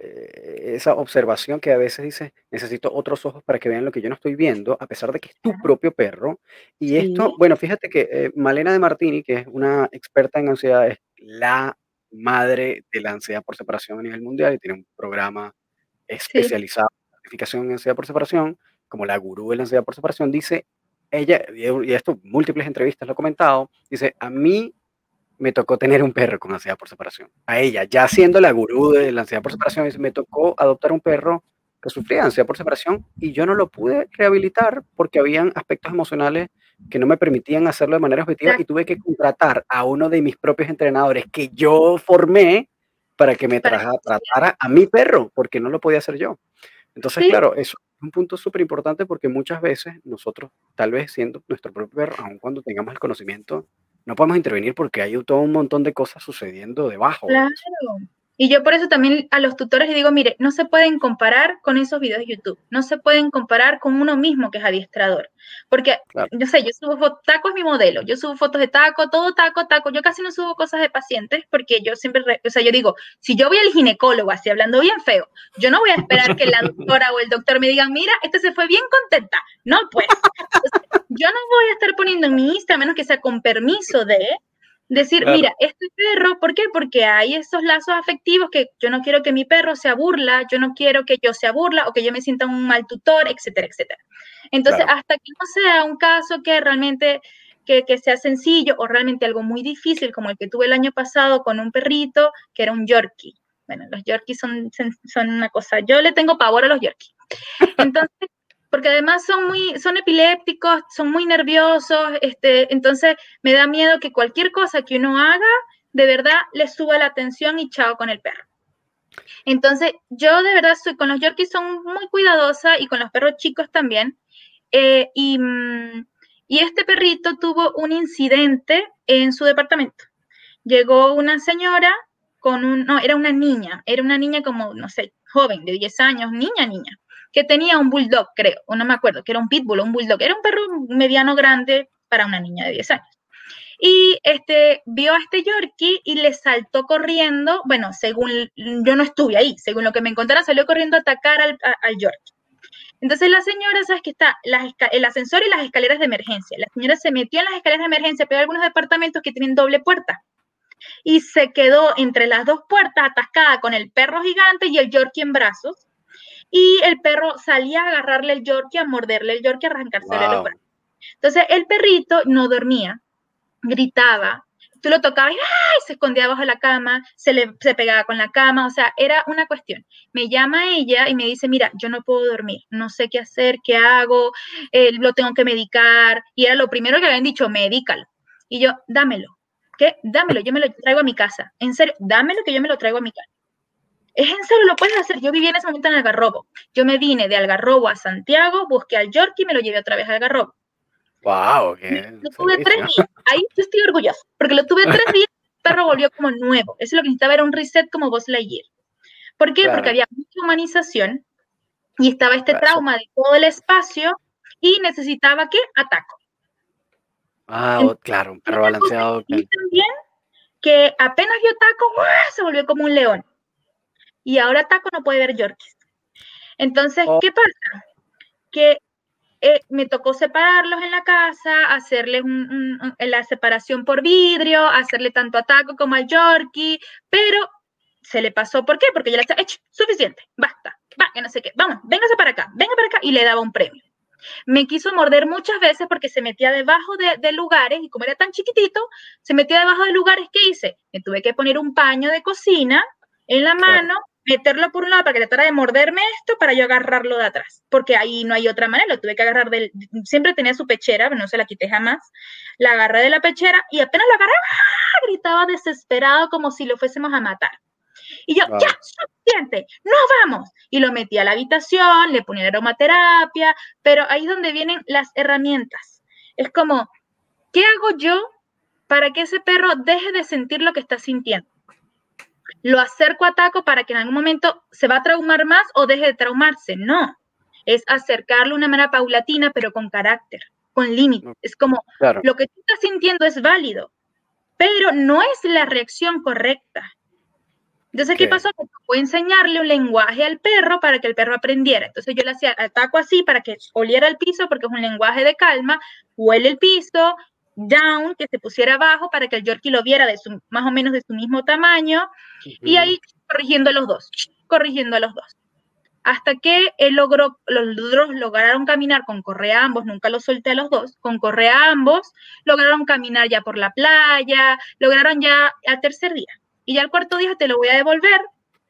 eh, esa observación que a veces dice necesito otros ojos para que vean lo que yo no estoy viendo, a pesar de que es tu propio perro. Y esto, bueno, fíjate que eh, Malena de Martini, que es una experta en ansiedad, es la madre de la ansiedad por separación a nivel mundial y tiene un programa especializado certificación en ansiedad por separación, como la gurú de la ansiedad por separación, dice, ella, y esto múltiples entrevistas lo ha comentado, dice, a mí me tocó tener un perro con ansiedad por separación. A ella, ya siendo la gurú de la ansiedad por separación, dice, me tocó adoptar un perro que sufría ansiedad por separación y yo no lo pude rehabilitar porque habían aspectos emocionales que no me permitían hacerlo de manera objetiva y tuve que contratar a uno de mis propios entrenadores que yo formé para que me tratara a mi perro, porque no lo podía hacer yo. Entonces, claro, eso es un punto súper importante porque muchas veces nosotros, tal vez siendo nuestro propio perro, aun cuando tengamos el conocimiento, no podemos intervenir porque hay todo un montón de cosas sucediendo debajo. Claro. Y yo por eso también a los tutores les digo, mire, no se pueden comparar con esos videos de YouTube, no se pueden comparar con uno mismo que es adiestrador, porque yo sé, yo subo fotos, taco es mi modelo, yo subo fotos de taco, todo taco, taco, yo casi no subo cosas de pacientes porque yo siempre, o sea, yo digo, si yo voy al ginecólogo así hablando bien feo, yo no voy a esperar que la doctora o el doctor me digan, mira, este se fue bien contenta, no pues, yo no voy a estar poniendo en mi Insta, a menos que sea con permiso de, Decir, mira, este perro, ¿por qué? Porque hay esos lazos afectivos que yo no quiero que mi perro se aburla, yo no quiero que yo se aburla o que yo me sienta un mal tutor, etcétera, etcétera. Entonces, hasta que no sea un caso que realmente que, que, sea sencillo o realmente algo muy difícil, como el que tuve el año pasado con un perrito que era un Yorkie. Bueno, los Yorkies son, son una cosa, yo le tengo pavor a los Yorkies. Entonces, porque además son muy, son epilépticos, son muy nerviosos, este, entonces me da miedo que cualquier cosa que uno haga, de verdad le suba la tensión y chao con el perro. Entonces, yo de verdad soy, con los Yorkies son muy cuidadosa y con los perros chicos también. Eh, y, mm, y este perrito tuvo un incidente en su departamento. Llegó una señora con un, no, era una niña, era una niña como, no sé, joven, de 10 años, niña, niña que tenía un bulldog, creo, no me acuerdo, que era un pitbull o un bulldog, era un perro mediano grande para una niña de 10 años. Y este, vio a este Yorkie y le saltó corriendo, bueno, según, yo no estuve ahí, según lo que me encontraron, salió corriendo a atacar al, al Yorkie. Entonces la señora, sabes que está el ascensor y las escaleras de emergencia. La señora se metió en las escaleras de emergencia, pero hay algunos departamentos que tienen doble puerta. Y se quedó entre las dos puertas atascada con el perro gigante y el Yorkie en brazos y el perro salía a agarrarle el Yorkie, a morderle el Yorkie, a arrancársele wow. el Entonces el perrito no dormía, gritaba, tú lo tocabas y ¡ay! se escondía bajo la cama, se le se pegaba con la cama, o sea, era una cuestión. Me llama ella y me dice, mira, yo no puedo dormir, no sé qué hacer, qué hago, eh, lo tengo que medicar, y era lo primero que habían dicho, medícalo. Y yo, dámelo, ¿qué? Dámelo, yo me lo traigo a mi casa, en serio, dámelo que yo me lo traigo a mi casa. Es en serio, lo puedes hacer. Yo viví en ese momento en Algarrobo. Yo me vine de Algarrobo a Santiago, busqué al Yorkie y me lo llevé otra vez a Algarrobo. ¡Wow! lo tuve tres días. Ahí yo estoy orgullosa, porque lo tuve tres días el perro volvió como nuevo. Eso es lo que necesitaba, era un reset como vos Lightyear. ¿Por qué? Porque había mucha humanización Y estaba este trauma de todo el espacio y necesitaba que ataco. Ah, claro, un perro balanceado. Y también que apenas vio Taco, se volvió como un león. Y ahora Taco no puede ver Yorkies. Entonces, oh. ¿qué pasa? Que eh, me tocó separarlos en la casa, hacerles la separación por vidrio, hacerle tanto a Taco como al Yorkie, pero se le pasó. ¿Por qué? Porque yo le decía, hecho, suficiente, basta, va, que no sé qué, vamos, véngase para acá, venga para acá, y le daba un premio. Me quiso morder muchas veces porque se metía debajo de, lugares y como era tan chiquitito, se metía debajo de lugares. ¿Qué hice? Me tuve que poner un paño de cocina en la mano, meterlo por un lado para que tratara de morderme esto para yo agarrarlo de atrás, porque ahí no hay otra manera, lo tuve que agarrar del, siempre tenía su pechera, pero no se la quité jamás, la agarré de la pechera y apenas la agarré, ¡ah! gritaba desesperado como si lo fuésemos a matar. Y yo, ya, suficiente, nos vamos. Y lo metí a la habitación, le ponía aromaterapia, pero ahí es donde vienen las herramientas. Es como, ¿qué hago yo para que ese perro deje de sentir lo que está sintiendo? Lo acerco a Taco para que en algún momento se va a traumar más o deje de traumarse. No, es acercarlo de una manera paulatina, pero con carácter, con límites. Es como, lo que tú estás sintiendo es válido, pero no es la reacción correcta. Entonces, ¿qué, pasó? Fue enseñarle un lenguaje al perro para que el perro aprendiera. Entonces yo le hacía el taco así para que oliera el piso, porque es un lenguaje de calma, huele el piso, down, que se pusiera abajo para que el Yorkie lo viera de su, más o menos de su mismo tamaño, y ahí corrigiendo a los dos, corrigiendo a los dos. Hasta que él logró, los dos lograron caminar con correa ambos, nunca los solté a los dos, con correa ambos, lograron caminar ya por la playa, lograron ya al tercer día y ya el cuarto día te lo voy a devolver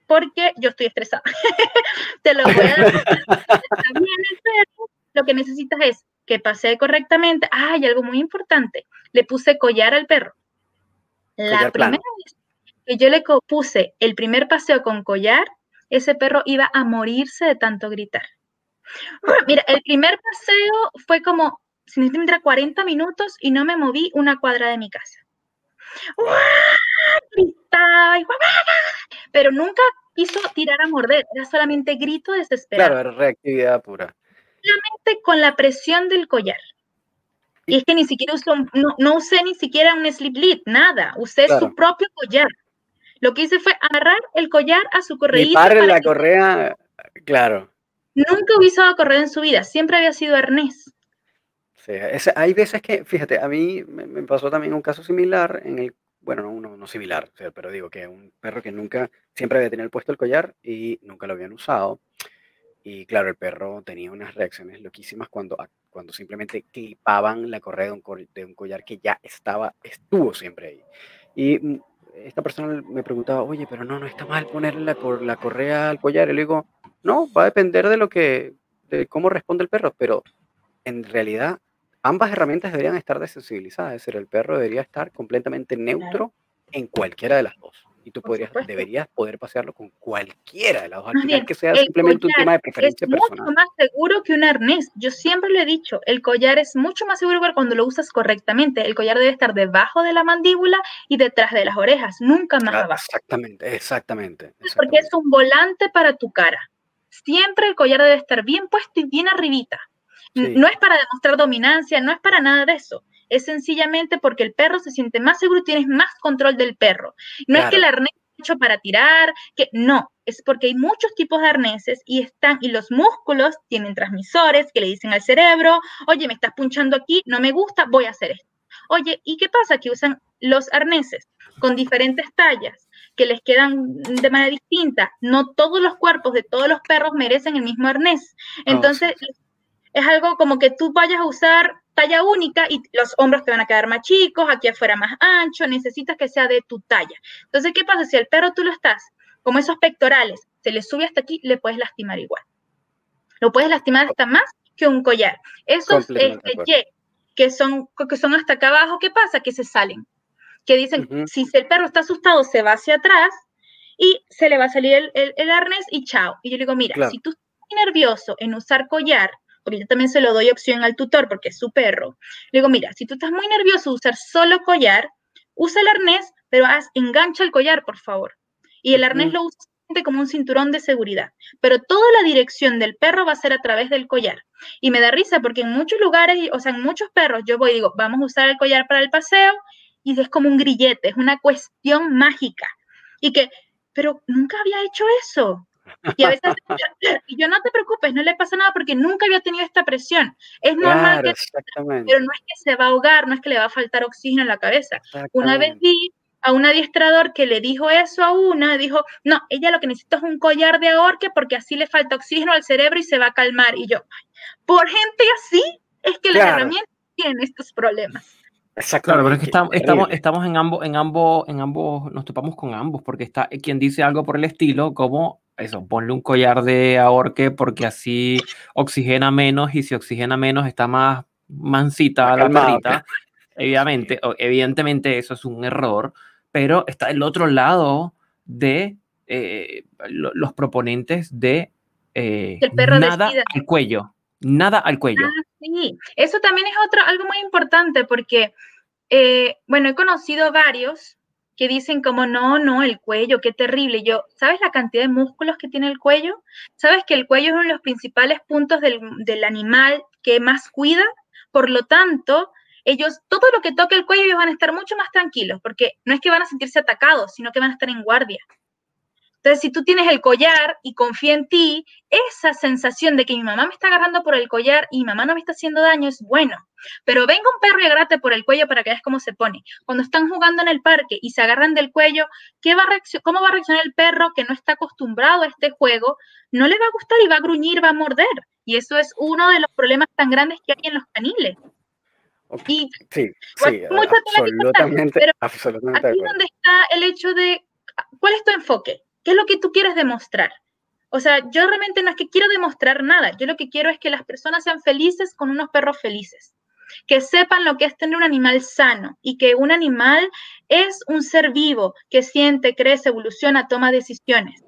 porque yo estoy estresada. te lo voy a devolver. lo que necesitas es que pase correctamente. Ah, y algo muy importante, le puse collar al perro. La primera vez que yo le puse el primer paseo con collar, ese perro iba a morirse de tanto gritar. Mira, el primer paseo fue como, sin 40 minutos y no me moví una cuadra de mi casa pero nunca quiso tirar a morder, era solamente grito desesperado. Claro, era reactividad pura. Solamente con la presión del collar. Y es que ni siquiera usó, no, usé ni siquiera un slip lead, nada, usé su propio collar. Lo que hice fue agarrar el collar a su correa. Para la correa, claro. Nunca hubiese usado correa en su vida, siempre había sido arnés. Sí, hay veces que, fíjate, a mí me, pasó también un caso similar en el, bueno, no, no, similar, pero digo que un perro que nunca, siempre había tenido puesto el collar y nunca lo habían usado. Y claro, el perro tenía unas reacciones loquísimas cuando, cuando simplemente clipaban la correa de un, de un collar que ya estaba, estuvo siempre ahí. Y mm, esta persona me preguntaba, oye, pero no, no está mal ponerle la, la correa al collar. Y le digo, no, va a depender de lo que, de cómo responde el perro, pero en realidad ambas herramientas deberían estar desensibilizadas, es decir, el perro debería estar completamente neutro en cualquiera de las dos. Y tú podrías, deberías poder pasearlo con cualquiera de las dos, al final que sea simplemente un tema de preferencia es personal. Es mucho más seguro que un arnés. Yo siempre lo he dicho, el collar es mucho más seguro cuando lo usas correctamente. El collar debe estar debajo de la mandíbula y detrás de las orejas, nunca más abajo. Exactamente, exactamente, exactamente. Porque es un volante para tu cara. Siempre el collar debe estar bien puesto y bien arribita. No es para demostrar dominancia, no es para nada de eso. Es sencillamente porque el perro se siente más seguro y tienes más control del perro. No es que el arnés hecho para tirar, que no, es porque hay muchos tipos de arneses y están y los músculos tienen transmisores que le dicen al cerebro, "Oye, me estás punchando aquí, no me gusta, voy a hacer esto." Oye, ¿y qué pasa? Que usan los arneses con diferentes tallas que les quedan de manera distinta. No todos los cuerpos de todos los perros merecen el mismo arnés. Entonces, es algo como que tú vayas a usar talla única y los hombros te van a quedar más chicos, aquí afuera más ancho, necesitas que sea de tu talla. Entonces, ¿qué pasa? Si al perro tú lo estás, como esos pectorales, se le sube hasta aquí, le puedes lastimar igual. Lo puedes lastimar hasta más que un collar. Esos este, que son, que son hasta acá abajo, ¿qué pasa? Que se salen. Que dicen, si el perro está asustado, se va hacia atrás y se le va a salir el, arnés y chao. Y yo le digo, mira, si tú estás nervioso en usar collar, porque yo también se lo doy opción al tutor porque es su perro. Le digo, mira, si tú estás muy nervioso de usar solo collar, usa el arnés, pero haz, engancha el collar, por favor. Y el arnés lo usas como un cinturón de seguridad, pero toda la dirección del perro va a ser a través del collar. Y me da risa porque en muchos lugares, o sea, en muchos perros, yo voy y digo, vamos a usar el collar para el paseo, y es como un grillete, es una cuestión mágica. Y que, pero nunca había hecho eso. Y a veces, y yo no te preocupes, no le pasa nada porque nunca había tenido esta presión. Es normal, que, pero no es que se va a ahogar, no es que le va a faltar oxígeno en la cabeza. Una vez vi a un adiestrador que le dijo eso a una, dijo, no, ella lo que necesita es un collar de ahorque porque así le falta oxígeno al cerebro y se va a calmar. Y yo, por gente así es que las herramientas tienen estos problemas. Claro, pero es que estamos, estamos, estamos, en ambos, en ambos, en ambos, nos topamos con ambos, porque está quien dice algo por el estilo, como eso, ponle un collar de ahorque porque así oxigena menos y si oxigena menos está más mansita la perrita. Obviamente, evidentemente eso es un error, pero está el otro lado de eh, los proponentes de eh, nada al cuello, nada al cuello. Ah, sí, eso también es otro, algo muy importante porque, eh, bueno, he conocido varios que dicen como, no, no, el cuello, qué terrible. Yo, ¿sabes la cantidad de músculos que tiene el cuello? ¿Sabes que el cuello es uno de los principales puntos del, del animal que más cuida? Por lo tanto, ellos, todo lo que toque el cuello, ellos van a estar mucho más tranquilos, porque no es que van a sentirse atacados, sino que van a estar en guardia. Entonces, si tú tienes el collar y confía en ti, esa sensación de que mi mamá me está agarrando por el collar y mi mamá no me está haciendo daño es bueno. Pero venga un perro y agárrate por el cuello para que veas cómo se pone. Cuando están jugando en el parque y se agarran del cuello, ¿qué va a ¿cómo va a reaccionar el perro que no está acostumbrado a este juego? No le va a gustar y va a gruñir, va a morder. Y eso es uno de los problemas tan grandes que hay en los caniles. Y sí, sí, absolutamente, pero absolutamente aquí donde está el hecho de, ¿cuál es tu enfoque? ¿Qué es lo que tú quieres demostrar? O sea, yo realmente no es que quiero demostrar nada, yo lo que quiero es que las personas sean felices con unos perros felices, que sepan lo que es tener un animal sano y que un animal es un ser vivo que siente, crece, evoluciona, toma decisiones.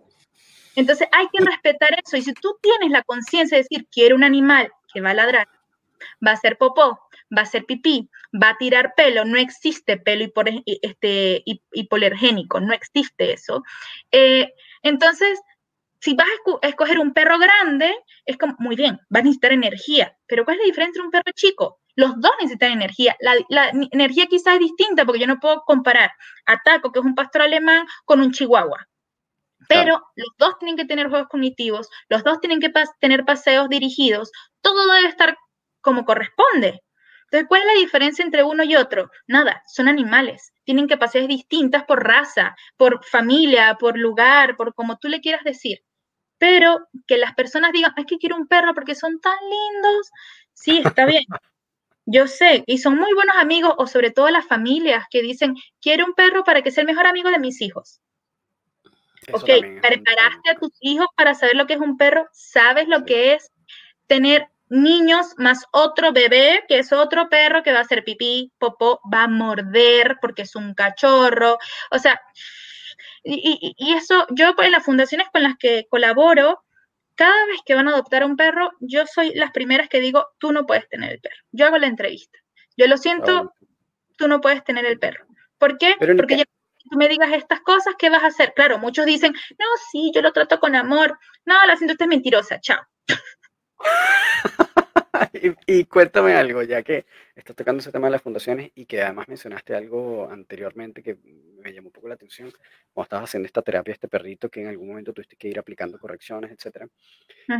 Entonces hay que respetar eso y si tú tienes la conciencia de decir, quiero un animal que va a ladrar, va a ser popó, va a ser pipí, va a tirar pelo, no existe pelo este, hipolergénico, no existe eso. Eh, entonces, si vas a escoger un perro grande, es como, muy bien, vas a necesitar energía, pero ¿cuál es la diferencia entre un perro chico? Los dos necesitan energía. La, energía quizás es distinta porque yo no puedo comparar a Taco, que es un pastor alemán, con un chihuahua. Pero los dos tienen que tener juegos cognitivos, los dos tienen que tener paseos dirigidos, todo debe estar como corresponde. Entonces, ¿cuál es la diferencia entre uno y otro? Nada, son animales. Tienen capacidades distintas por raza, por familia, por lugar, por como tú le quieras decir. Pero que las personas digan, es que quiero un perro porque son tan lindos. Sí, está bien. Yo sé, y son muy buenos amigos, o sobre todo las familias que dicen, quiero un perro para que sea el mejor amigo de mis hijos. ok, preparaste a tus hijos para saber lo que es un perro, sabes lo que es tener niños más otro bebé, que es otro perro que va a hacer pipí, popó, va a morder porque es un cachorro. O sea, y, eso, yo en las fundaciones con las que colaboro, cada vez que van a adoptar a un perro, yo soy las primeras que digo, tú no puedes tener el perro. Yo hago la entrevista. Yo lo siento, oh. tú no puedes tener el perro. ¿Por qué? Porque ya tú me digas estas cosas, ¿qué vas a hacer? Claro, muchos dicen, no, sí, yo lo trato con amor. No, la siento, usted es mentirosa, chao. y, cuéntame algo, ya que estás tocando ese tema de las fundaciones y que además mencionaste algo anteriormente que me llamó un poco la atención, cuando estabas haciendo esta terapia, este perrito que en algún momento tuviste que ir aplicando correcciones, etc.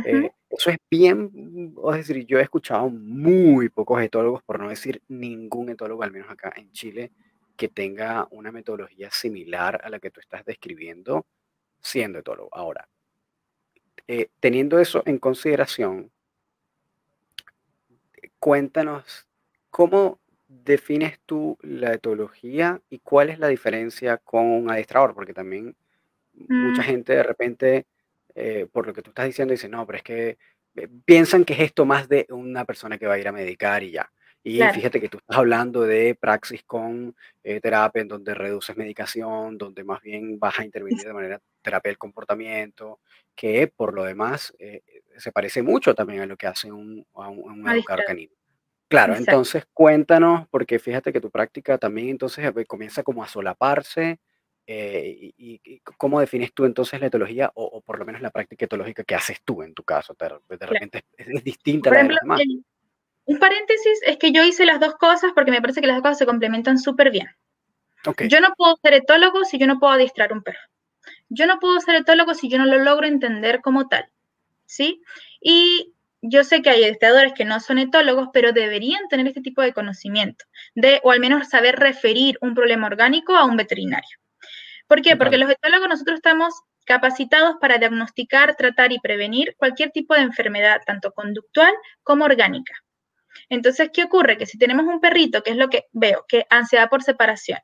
Eh, eso es bien, es decir, yo he escuchado muy pocos etólogos, por no decir ningún etólogo, al menos acá en Chile, que tenga una metodología similar a la que tú estás describiendo siendo etólogo. Ahora, eh, teniendo eso en consideración, cuéntanos cómo defines tú la etología y cuál es la diferencia con un adiestrador, porque también mucha mm. gente de repente, eh, por lo que tú estás diciendo, dice, no, pero es que eh, piensan que es esto más de una persona que va a ir a medicar y ya. Y fíjate que tú estás hablando de praxis con eh, terapia en donde reduces medicación, donde más bien vas a intervenir de manera terapia del comportamiento, que por lo demás eh, se parece mucho también a lo que hace un, un, educador canino. Claro, entonces cuéntanos, porque fíjate que tu práctica también entonces eh, comienza como a solaparse Eh, y, cómo defines tú entonces la etología o, por lo menos la práctica etológica que haces tú en tu caso? De, repente es, distinta a la de los demás. Un paréntesis es que yo hice las dos cosas porque me parece que las dos cosas se complementan súper bien. Yo no puedo ser etólogo si yo no puedo adiestrar un perro. Yo no puedo ser etólogo si yo no lo logro entender como tal. ¿Sí? Y yo sé que hay adiestradores que no son etólogos, pero deberían tener este tipo de conocimiento, de, o al menos saber referir un problema orgánico a un veterinario. ¿Por qué? Porque los etólogos nosotros estamos capacitados para diagnosticar, tratar y prevenir cualquier tipo de enfermedad, tanto conductual como orgánica. Entonces, ¿qué ocurre? Que si tenemos un perrito, que es lo que veo, que ansiedad por separación,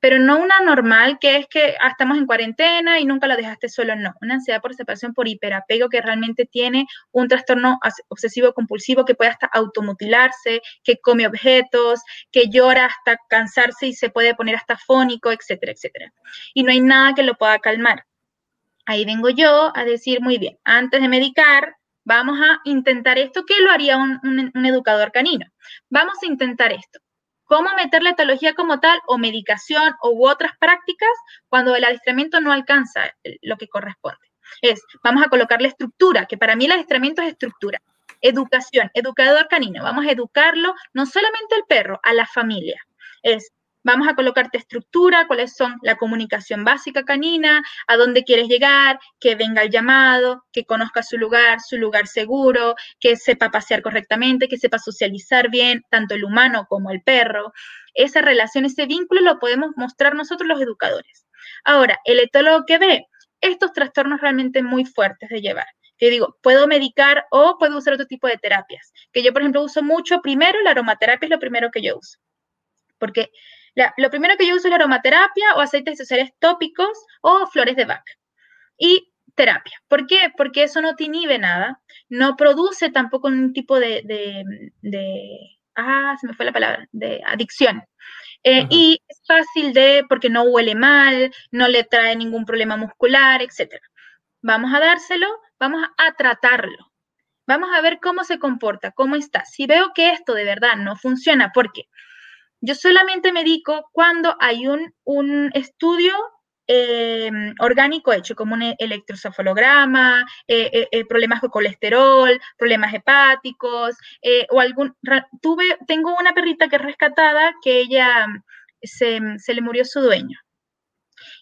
pero no una normal que es que ah, estamos en cuarentena y nunca lo dejaste solo, no, una ansiedad por separación por hiperapego que realmente tiene un trastorno obsesivo compulsivo que puede hasta automutilarse, que come objetos, que llora hasta cansarse y se puede poner hasta fónico, etcétera, etcétera. Y no hay nada que lo pueda calmar. Ahí vengo yo a decir, muy bien, antes de medicar, vamos a intentar esto, que lo haría un, educador canino. Vamos a intentar esto cómo meter la etología como tal o medicación u otras prácticas cuando el adiestramiento no alcanza lo que corresponde. Es, vamos a colocarle estructura, que para mí el adiestramiento es estructura. Educación, educador canino, vamos a educarlo no solamente al perro, a la familia. Es, Vamos a colocarte estructura, cuáles son la comunicación básica canina, a dónde quieres llegar, que venga el llamado, que conozca su lugar, su lugar seguro, que sepa pasear correctamente, que sepa socializar bien, tanto el humano como el perro. Esa relación, ese vínculo lo podemos mostrar nosotros los educadores. Ahora, el etólogo que ve estos trastornos realmente muy fuertes de llevar que digo, puedo medicar o puedo usar otro tipo de terapias. Que yo, por ejemplo, uso mucho, primero la aromaterapia es lo primero que yo uso, porque lo primero que yo uso es la aromaterapia o aceites esenciales tópicos o flores de vaca. Y terapia. ¿Por qué? Porque eso no te inhibe nada, no produce tampoco un tipo de, ah, se me fue la palabra, de adicción. Eh, y es fácil de, porque no huele mal, no le trae ningún problema muscular, etc. Vamos a dárselo, vamos a tratarlo. Vamos a ver cómo se comporta, cómo está. Si veo que esto de verdad no funciona, ¿por qué? Yo solamente medico cuando hay un, un estudio eh, orgánico hecho, como un electrocefalograma, eh, eh, problemas de colesterol, problemas hepáticos, o algún, tuve, tengo una perrita que es rescatada que ella se, se le murió su dueño.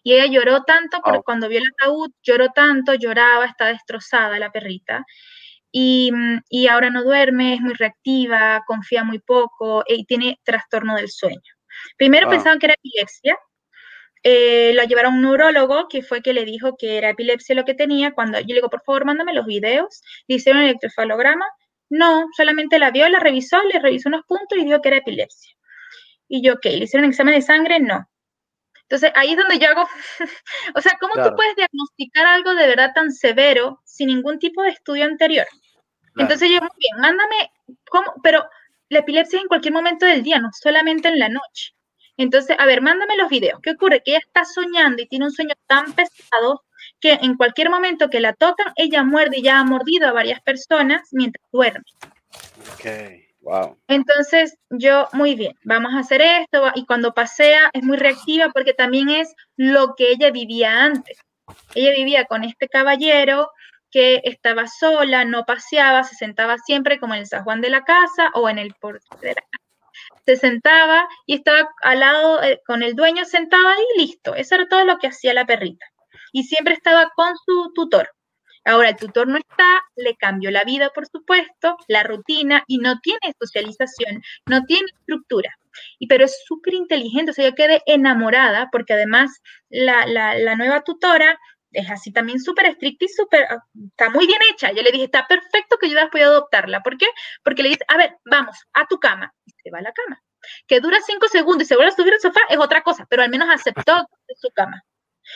Y ella lloró tanto, porque cuando vio el ataúd, lloró tanto, lloraba, está destrozada la perrita. Mm, y, ahora no duerme, es muy reactiva, confía muy poco y tiene trastorno del sueño. Primero pensaban que era epilepsia, eh, lo llevaron a un neurólogo que fue que le dijo que era epilepsia lo que tenía. Cuando yo le digo, por favor, mándame los videos, le hicieron el electrofalograma. No, solamente la vio, la revisó, le revisó unos puntos y dijo que era epilepsia. Y yo, ok, ¿le hicieron examen de sangre? No. Entonces ahí es donde yo hago, o sea, ¿cómo tú puedes diagnosticar algo de verdad tan severo sin ningún tipo de estudio anterior? Entonces yo, muy bien, mándame, ¿cómo? Pero la epilepsia es en cualquier momento del día, no solamente en la noche. Entonces, a ver, mándame los videos. ¿Qué ocurre? Que ella está soñando y tiene un sueño tan pesado que en cualquier momento que la tocan, ella muerde y ya ha mordido a varias personas mientras duerme. Ok, wow. Entonces, yo, muy bien, vamos a hacer esto. Y cuando pasea es muy reactiva porque también es lo que ella vivía antes. Ella vivía con este caballero que estaba sola, no paseaba, se sentaba siempre como en el San Juan de la casa o en el porche de la casa. Se sentaba y estaba al lado eh, con el dueño sentado ahí y listo. Eso era todo lo que hacía la perrita. Y siempre estaba con su tutor. Ahora el tutor no está, le cambió la vida, por supuesto, la rutina y no tiene socialización, no tiene estructura. Y, pero es súper inteligente, o sea, yo quedé enamorada porque además la, la nueva tutora es así también súper estricta y súper, ah, está muy bien hecha. Yo le dije, está perfecto que yo después podido adoptarla. ¿Por qué? Porque le dice, a ver, vamos, a tu cama. Y se va a la cama. Que dura cinco segundos y se vuelve a subir al sofá es otra cosa, pero al menos aceptó su cama.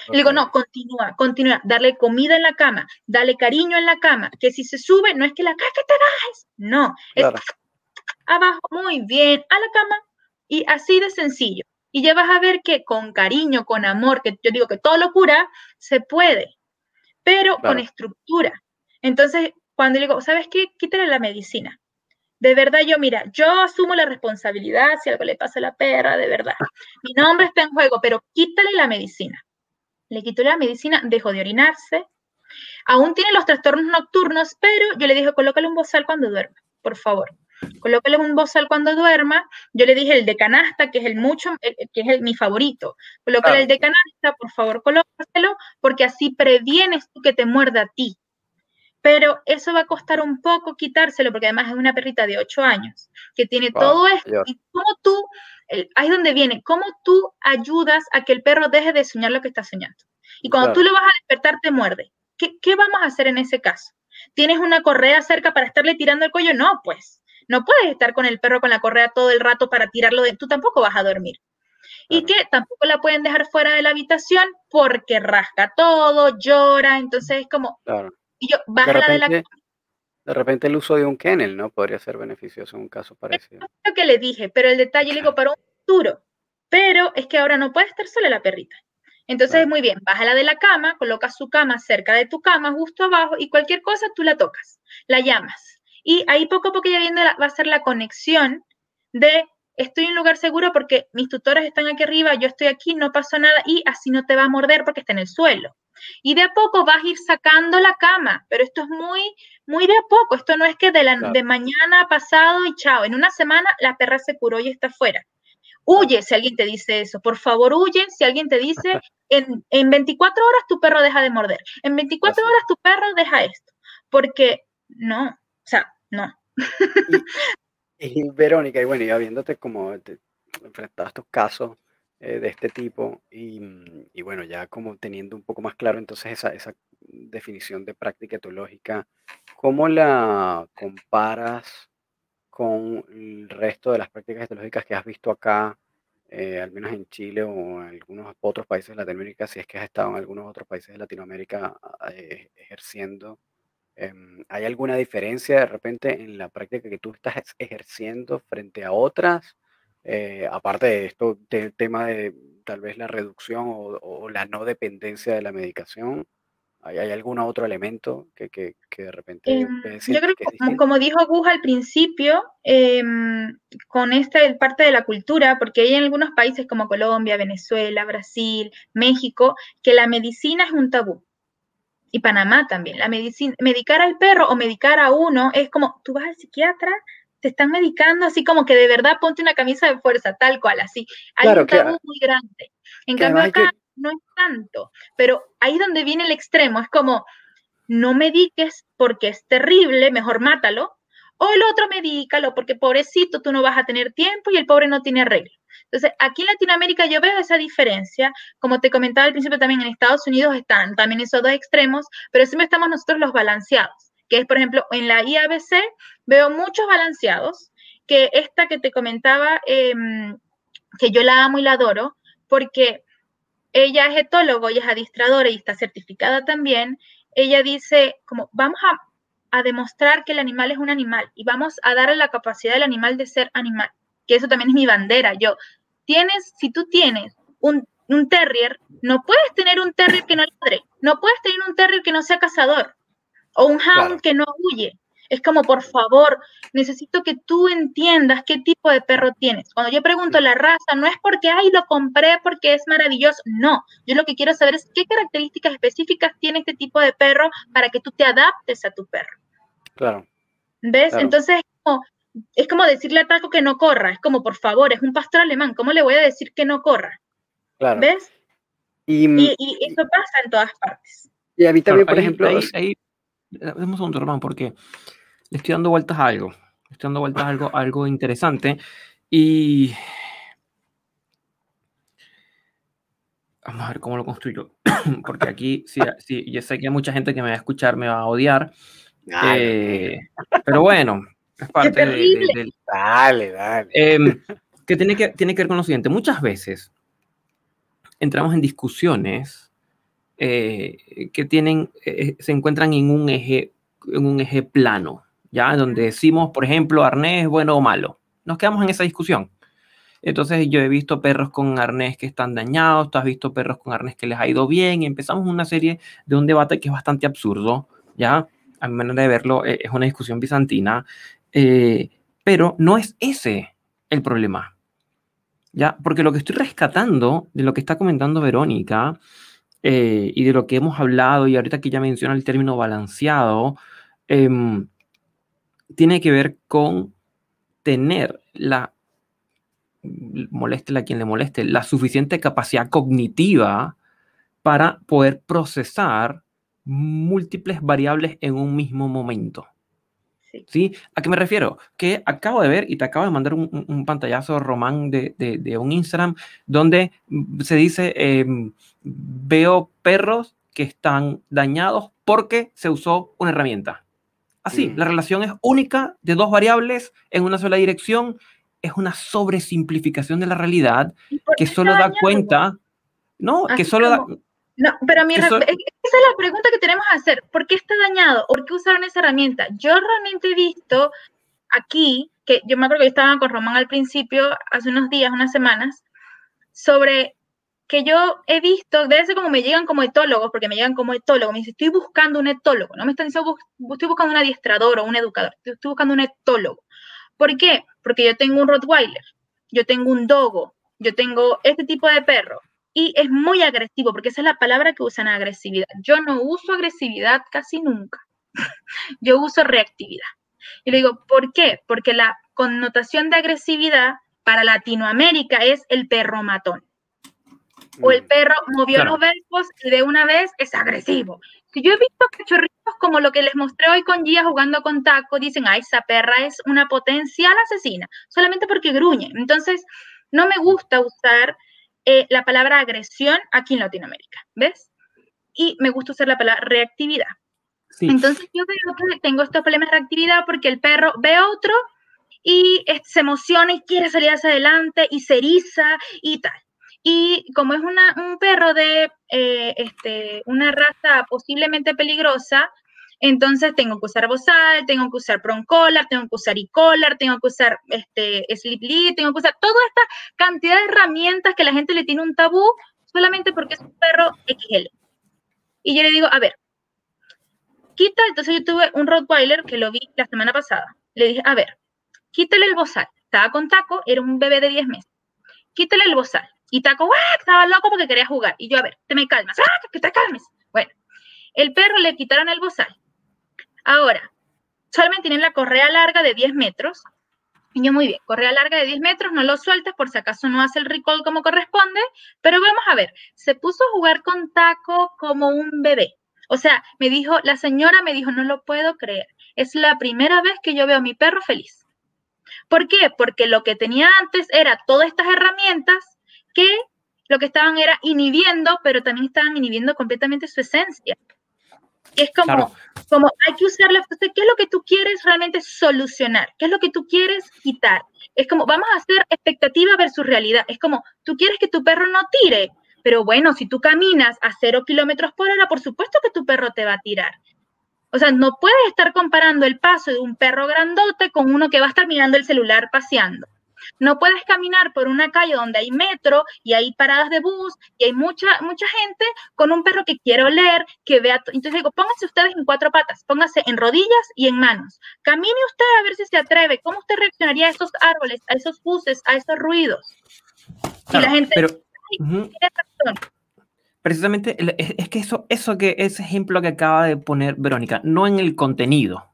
Le digo, no, continúa, continúa, darle comida en la cama, darle cariño en la cama, que si se sube, no es que la caja que te bajes, no, es abajo, muy bien, a la cama, y así de sencillo. Y ya vas a ver que con cariño, con amor, que yo digo que todo lo cura, se puede, pero con estructura. Entonces, cuando digo, ¿sabes qué? Quítale la medicina. De verdad, yo, mira, yo asumo la responsabilidad si algo le pasa a la perra, de verdad. Mi nombre está en juego, pero quítale la medicina. le quitó la medicina, dejó de orinarse. Aún tiene los trastornos nocturnos, pero yo le dije, colócale un bozal cuando duerma, por favor. Colócale un bozal cuando duerma. Yo le dije el de canasta, que es el mucho, eh, eh, que es el, mi favorito. Colócale el de canasta, por favor, colócaselo, porque así previenes tú que te muerda a ti. Pero eso va a costar un poco quitárselo, porque además es una perrita de 8 años, que tiene todo esto. Y cómo tú, ahí es donde viene, cómo tú ayudas a que el perro deje de soñar lo que está soñando. Y cuando tú lo vas a despertar, te muerde. ¿Qué, ¿Qué vamos a hacer en ese caso? ¿Tienes una correa cerca para estarle tirando el cuello? No, pues no puedes estar con el perro con la correa todo el rato para tirarlo de... Tú tampoco vas a dormir. Y que tampoco la pueden dejar fuera de la habitación porque rasca todo, llora, entonces es como... Claro. Y yo, bájala de, la... De repente el uso de un kennel, ¿no? Podría ser beneficioso en un caso parecido. Es lo que le dije, pero el detalle, le digo, para un futuro. Pero es que ahora no puede estar sola la perrita. Entonces, es muy bien, bájala de la cama, colocas su cama cerca de tu cama, justo abajo, y cualquier cosa tú la tocas, la llamas. Y ahí poco a poco ya viendo va a ser la conexión de estoy en un lugar seguro porque mis tutores están aquí arriba, yo estoy aquí, no pasa nada y así no te va a morder porque está en el suelo. Y de a poco vas a ir sacando la cama, pero esto es muy, muy de a poco. Esto no es que de, la, de mañana pasado y chao. En una semana la perra se curó y está fuera. Huye si alguien te dice eso. Por favor, huye si alguien te dice en, en 24 horas tu perro deja de morder. En 24 horas tu perro deja esto. Porque no, o sea, no. Y, Verónica, y bueno, ya viéndote como enfrentado a estos casos eh, de este tipo mm, y, bueno, ya como teniendo un poco más claro entonces esa, esa definición de práctica etológica, ¿cómo la comparas con el resto de las prácticas etológicas que has visto acá, eh, al menos en Chile o en algunos otros países de Latinoamérica, si es que has estado en algunos otros países de Latinoamérica eh, ejerciendo Em, ¿Hay alguna diferencia de repente en la práctica que tú estás ejerciendo frente a otras? Eh, aparte de esto, del tema de tal vez la reducción o, la no dependencia de la medicación, ¿hay, algún otro elemento que, que, de repente... Em, yo creo que, como, dijo Gus al principio, em, con esta parte de la cultura, porque hay en algunos países como Colombia, Venezuela, Brasil, México, que la medicina es un tabú y Panamá también. La medicina, medicar al perro o medicar a uno es como, tú vas al psiquiatra, te están medicando, así como que de verdad ponte una camisa de fuerza, tal cual, así. Hay un tabú muy grande. En cambio acá no es tanto, pero ahí donde viene el extremo, es como, no mediques porque es terrible, mejor mátalo, o el otro medícalo porque pobrecito tú no vas a tener tiempo y el pobre no tiene arreglo. Entonces, aquí en Latinoamérica yo veo esa diferencia. Como te comentaba al principio, también en Estados Unidos están también esos dos extremos, pero siempre estamos nosotros los balanceados, que es, por ejemplo, en la IABC veo muchos balanceados, que esta que te comentaba, em, que yo la amo y la adoro, porque ella es etólogo y es adistradora y está certificada también, ella dice como vamos a, a, demostrar que el animal es un animal y vamos a darle la capacidad del animal de ser animal, que eso también es mi bandera. Yo, tienes, si tú tienes un, terrier, no puedes tener un terrier que no ladre, no puedes tener un terrier que no sea cazador o un hound que no huye. Es como, por favor, necesito que tú entiendas qué tipo de perro tienes. Cuando yo pregunto la raza, no es porque, ay, lo compré porque es maravilloso. No, yo lo que quiero saber es qué características específicas tiene este tipo de perro para que tú te adaptes a tu perro. Claro. ¿Ves? Entonces, como, es como decirle a Taco que no corra, es como, por favor, es un pastor alemán, ¿cómo le voy a decir que no corra? ¿Ves? Y, eso pasa en todas partes. Y a mí también, por ejemplo... Ahí, ahí, un segundo, hermano, porque le estoy dando vueltas a algo, estoy dando vueltas a algo, algo interesante y... Vamos a ver cómo lo construyo, porque aquí, sí, sí, yo sé que hay mucha gente que me va a escuchar, me va a odiar, eh, pero bueno, es parte de, Dale, dale. Em, que, tiene que tiene que ver con lo siguiente. Muchas veces entramos en discusiones eh, que tienen, eh, se encuentran en un eje, en un eje plano, ¿ya? Donde decimos, por ejemplo, arnés bueno o malo. Nos quedamos en esa discusión. Entonces yo he visto perros con arnés que están dañados, tú has visto perros con arnés que les ha ido bien, y empezamos una serie de un debate que es bastante absurdo, ¿ya? A mi manera de verlo, eh, es una discusión bizantina, eh, pero no es ese el problema. ¿Ya? Porque lo que estoy rescatando de lo que está comentando Verónica eh, y de lo que hemos hablado, y ahorita que ya menciona el término balanceado, em, tiene que ver con tener la, moleste a quien le moleste, la suficiente capacidad cognitiva para poder procesar múltiples variables en un mismo momento. Sí. ¿A qué me refiero? Que acabo de ver y te acabo de mandar un, pantallazo, Román, de, de, un Instagram donde se dice, em, veo perros que están dañados porque se usó una herramienta. Así, la relación es única de dos variables en una sola dirección. Es una sobresimplificación de la realidad que solo da cuenta, no, que solo da, no, pero a mí, esa es la pregunta que tenemos que hacer. ¿Por qué está dañado? ¿Por qué usaron esa herramienta? Yo realmente he visto aquí, que yo me acuerdo que estaba con Román al principio, hace unos días, unas semanas, sobre que yo he visto, debe ser como me llegan como etólogos, porque me llegan como etólogos, me dicen, estoy buscando un etólogo, no me están diciendo, estoy buscando un adiestrador o un educador, estoy buscando un etólogo. ¿Por qué? Porque yo tengo un Rottweiler, yo tengo un Dogo, yo tengo este tipo de perro, y es muy agresivo, porque esa es la palabra que usan agresividad. Yo no uso agresividad casi nunca. Yo uso reactividad. Y le digo, ¿por qué? Porque la connotación de agresividad para Latinoamérica es el perro matón. O el mm, perro movió los verbos y de una vez es agresivo. Si yo he visto cachorritos como lo que les mostré hoy con Gia jugando con Taco, dicen, ay, esa perra es una potencial asesina, solamente porque gruñe. Entonces, no me gusta usar eh, la palabra agresión aquí en Latinoamérica, ¿ves? Y me gusta usar la palabra reactividad. Entonces yo veo que tengo estos problemas de reactividad porque el perro ve a otro y se emociona y quiere salir hacia adelante y se eriza y tal. Y como es un perro de eh, este, una raza posiblemente peligrosa, entonces tengo que usar bozal, tengo que usar collar, tengo que usar e-collar, tengo que usar este, sleep lead, tengo que usar toda esta cantidad de herramientas que la gente le tiene un tabú solamente porque es un perro XL. Y yo le digo, a ver, quita, entonces yo tuve un Rottweiler que lo vi la semana pasada. Le dije, a ver, quítale el bozal. Estaba con Taco, era un bebé de 10 meses. Quítale el bozal. Y Taco, ¡ah! Estaba loco porque quería jugar. Y yo, a ver, te me calmas. ¡Ah! Que te calmes. Bueno, el perro le quitaron el bozal. Ahora, solamente tienen la correa larga de 10 metros. Y yo, muy bien, correa larga de 10 metros, no lo sueltes por si acaso no hace el recall como corresponde, pero vamos a ver, se puso a jugar con taco como un bebé. O sea, me dijo, la señora me dijo, no lo puedo creer, es la primera vez que yo veo a mi perro feliz. ¿Por qué? Porque lo que tenía antes era todas estas herramientas que lo que estaban era inhibiendo, pero también estaban inhibiendo completamente su esencia. Es como, como hay que usarla. ¿Qué es lo que tú quieres realmente solucionar? ¿Qué es lo que tú quieres quitar? Es como, vamos a hacer expectativa versus realidad. Es como, tú quieres que tu perro no tire, pero bueno, si tú caminas a cero kilómetros por hora, por supuesto que tu perro te va a tirar. O sea, no puedes estar comparando el paso de un perro grandote con uno que va a estar mirando el celular paseando. No puedes caminar por una calle donde hay metro y hay paradas de bus y hay mucha, mucha gente con un perro que quiere oler, que vea. Entonces digo, pónganse ustedes en cuatro patas, pónganse en rodillas y en manos. Camine usted a ver si se atreve. ¿Cómo usted reaccionaría a esos árboles, a esos buses, a esos ruidos? y la gente. Pero, Precisamente es que eso, eso que ese ejemplo que acaba de poner Verónica, no en el contenido,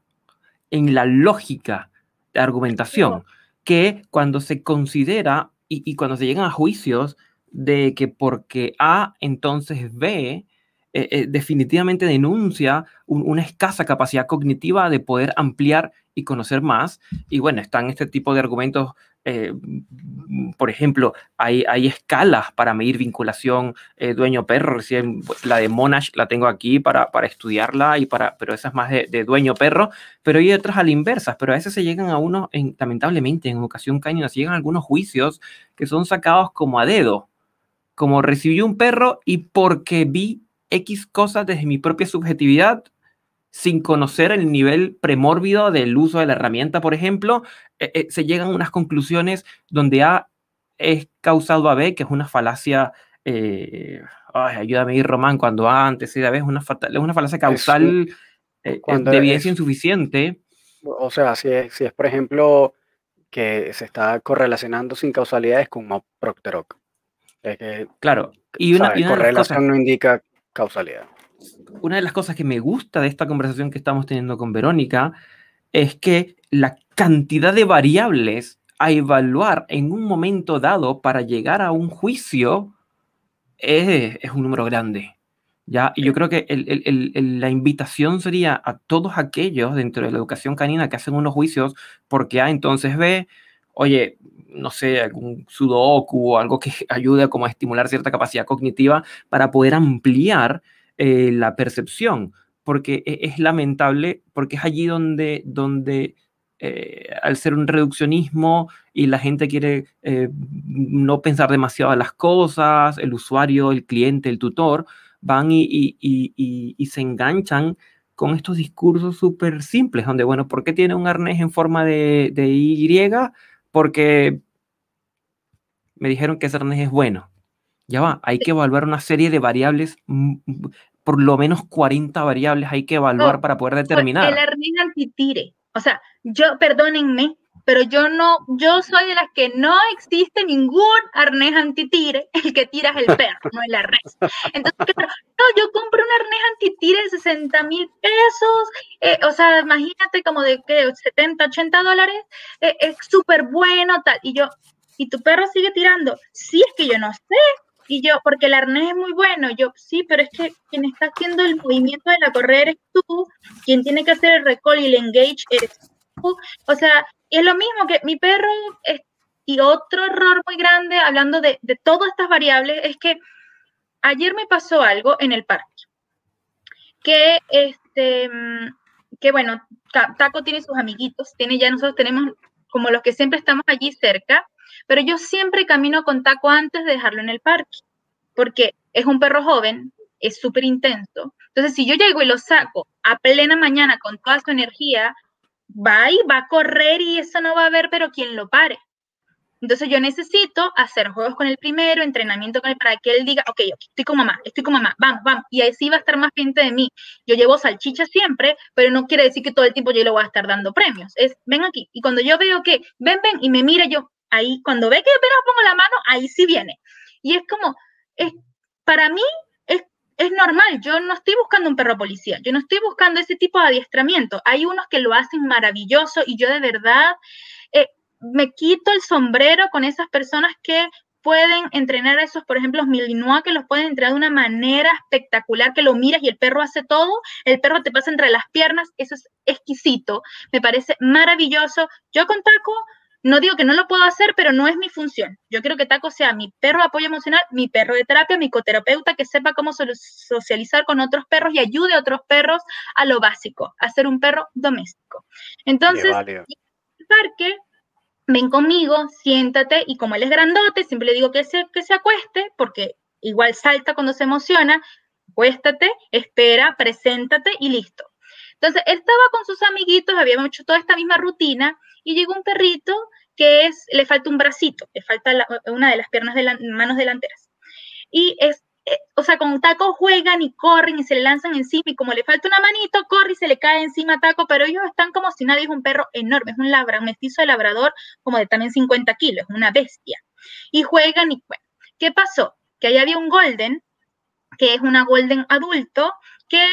en la lógica de argumentación que cuando se considera y, cuando se llegan a juicios de que porque A entonces B eh, eh, definitivamente denuncia una escasa capacidad cognitiva de poder ampliar y conocer más. Y bueno, están este tipo de argumentos eh, por ejemplo, hay, escalas para medir vinculación eh, dueño-perro. Recién la de Monash la tengo aquí para, para estudiarla, y para, pero esa es más de, dueño-perro. Pero hay otras a la inversa, pero a veces se llegan a uno, lamentablemente, en ocasión cañona, se llegan a algunos juicios que son sacados como a dedo. Como recibí un perro y porque vi X cosas desde mi propia subjetividad, sin conocer el nivel premórbido del uso de la herramienta, por ejemplo, eh, eh, se llegan a unas conclusiones donde A es causado a B, que es una falacia, eh, ay, ayúdame ahí, Román, cuando A antecede a B, es una, es una falacia causal de evidencia insuficiente. O sea, si es, si es, por ejemplo, que se está correlacionando sin causalidades con Procteroc. claro, y una, correlación no indica causalidad. Una de las cosas que me gusta de esta conversación que estamos teniendo con Verónica es que la cantidad de variables a evaluar en un momento dado para llegar a un juicio es, es un número grande. ¿ya? Y yo creo que el, el, la invitación sería a todos aquellos dentro de la educación canina que hacen unos juicios porque A, entonces B, oye, no sé, algún sudoku o algo que ayude como a estimular cierta capacidad cognitiva para poder ampliar eh, la percepción, porque e, es, lamentable, porque es allí donde, donde eh, al ser un reduccionismo y la gente quiere eh, no pensar demasiado las cosas, el usuario, el cliente, el tutor, van y, y, se enganchan con estos discursos súper simples, donde, bueno, ¿por qué tiene un arnés en forma de, de Y? Porque me dijeron que ese arnés es bueno. Ya va, hay que evaluar una serie de variables, mm, mm, por lo menos 40 variables hay que evaluar para poder determinar. El arnés antitire. O sea, yo, perdónenme, pero yo no, yo soy de las que no existe ningún arnés antitire, el que tiras el perro, no el arnés. Entonces, no, yo compré un arnés antitire de 60 mil pesos, eh, o sea, imagínate como de que 70, 80 dólares, eh, es súper bueno, tal, y yo, y tu perro sigue tirando, sí, es que yo no sé, y yo, porque el arnés es muy bueno, yo, sí, pero es que quien está haciendo el movimiento de la correa eres tú, quien tiene que hacer el recall y el engage eres tú, o sea, es lo mismo que mi perro, y otro error muy grande, hablando de, todas estas variables, es que ayer me pasó algo en el parque. Que, este, que bueno, Taco tiene sus amiguitos, tiene ya nosotros tenemos como los que siempre estamos allí cerca, pero yo siempre camino con Taco antes de dejarlo en el parque, porque es un perro joven, es súper intenso. Entonces, si yo llego y lo saco a plena mañana con toda su energía, va y va a correr y eso no va a haber, pero quien lo pare. Entonces yo necesito hacer juegos con el primero, entrenamiento con él para que él diga, ok, estoy con mamá, estoy con mamá, vamos, vamos. Y así va a estar más pendiente de mí. Yo llevo salchicha siempre, pero no quiere decir que todo el tiempo yo le voy a estar dando premios. Es, ven aquí. Y cuando yo veo que, ven, ven, y me mira yo, ahí, cuando ve que apenas pongo la mano, ahí sí viene. Y es como, es, para mí es normal, yo no estoy buscando un perro policía, yo no estoy buscando ese tipo de adiestramiento. Hay unos que lo hacen maravilloso y yo de verdad eh, me quito el sombrero con esas personas que pueden entrenar a esos, por ejemplo, los Milinois, que los pueden entrenar de una manera espectacular, que lo miras y el perro hace todo, el perro te pasa entre las piernas, eso es exquisito, me parece maravilloso. Yo con Taco no digo que no lo puedo hacer, pero no es mi función. Yo quiero que Taco sea mi perro de apoyo emocional, mi perro de terapia, mi coterapeuta, que sepa cómo socializar con otros perros y ayude a otros perros a lo básico, a ser un perro doméstico. Entonces, en el parque, ven conmigo, siéntate, y como él es grandote, siempre le digo que se, que se acueste, porque igual salta cuando se emociona, acuéstate, espera, preséntate y listo. Entonces, él estaba con sus amiguitos, habíamos hecho toda esta misma rutina, y llegó un perrito que es, le falta un bracito, le falta una de las piernas de las manos delanteras. Y es, eh, o sea, con Taco juegan y corren y se le lanzan encima y como le falta una manito, corre y se le cae encima a Taco, pero ellos están como si nadie es un perro enorme, es un labra, un mestizo de labrador como de también 50 kilos, una bestia. Y juegan y bueno, ¿qué pasó? Que ahí había un golden, que es una golden adulto, que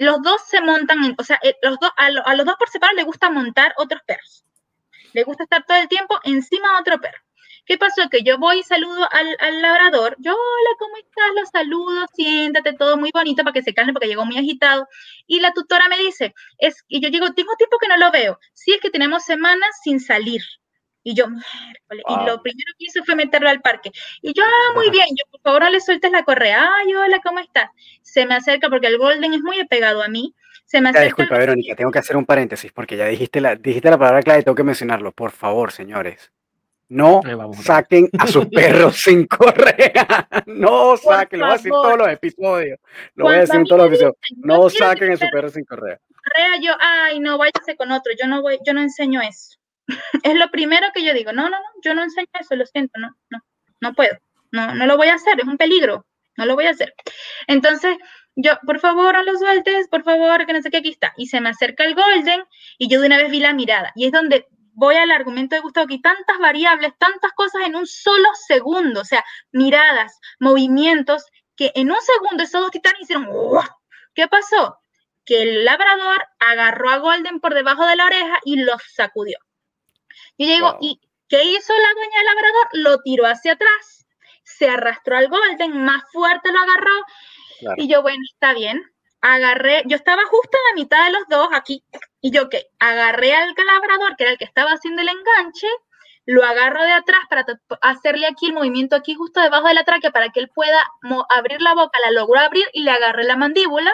los dos se montan, o sea, eh, los dos, a, los dos por separado le gusta montar otros perros le gusta estar todo el tiempo encima de otro perro. ¿Qué pasó? Que yo voy y saludo al, labrador. Yo, hola, ¿cómo estás? Los saludo, siéntate, todo muy bonito para que se calme porque llegó muy agitado. Y la tutora me dice, es, y yo digo, tengo tiempo que no lo veo. Sí, es que tenemos semanas sin salir. Y yo, y lo primero que hice fue meterlo al parque. Y yo, ah, muy bien, yo, por favor, no le sueltes la correa. Ay, hola, ¿cómo estás? Se me acerca porque el Golden es muy apegado a mí. Se me disculpa, Verónica, tengo que hacer un paréntesis porque ya dijiste la, dijiste la palabra clave y tengo que mencionarlo. Por favor, señores. No saquen a sus perros sin correa. No saquen, lo voy a decir todos los episodios. Lo voy a decir en todos los episodios. No saquen a sus perros sin correa. Correa, yo, ay, no, váyase con otro. Yo no voy, yo no enseño eso. Es lo primero que yo digo. No, no, no, yo no enseño eso, lo siento, no, no, no puedo. No, no lo voy a hacer, es un peligro. No lo voy a hacer. Entonces, yo, por favor, no lo sueltes, por favor, que no sé qué, aquí está. Y se me acerca el Golden y yo de una vez vi la mirada. Y es donde voy al argumento de Gustavo, que hay tantas variables, tantas cosas en un solo segundo, o sea, miradas, movimientos, que en un segundo esos dos titanes hicieron, ¿qué pasó? Que el labrador agarró a Golden por debajo de la oreja y los sacudió. Y yo digo, ¿y qué hizo la dueña del labrador? Lo tiró hacia atrás, se arrastró al Golden, más fuerte lo agarró. Y yo, bueno, está bien. Agarré, yo estaba justo en la mitad de los dos aquí, y yo, ¿qué? Agarré al labrador, que era el que estaba haciendo el enganche, lo agarro de atrás para hacerle aquí el movimiento aquí justo debajo de la tráquea para que él pueda abrir la boca, la logró abrir y le agarré la mandíbula,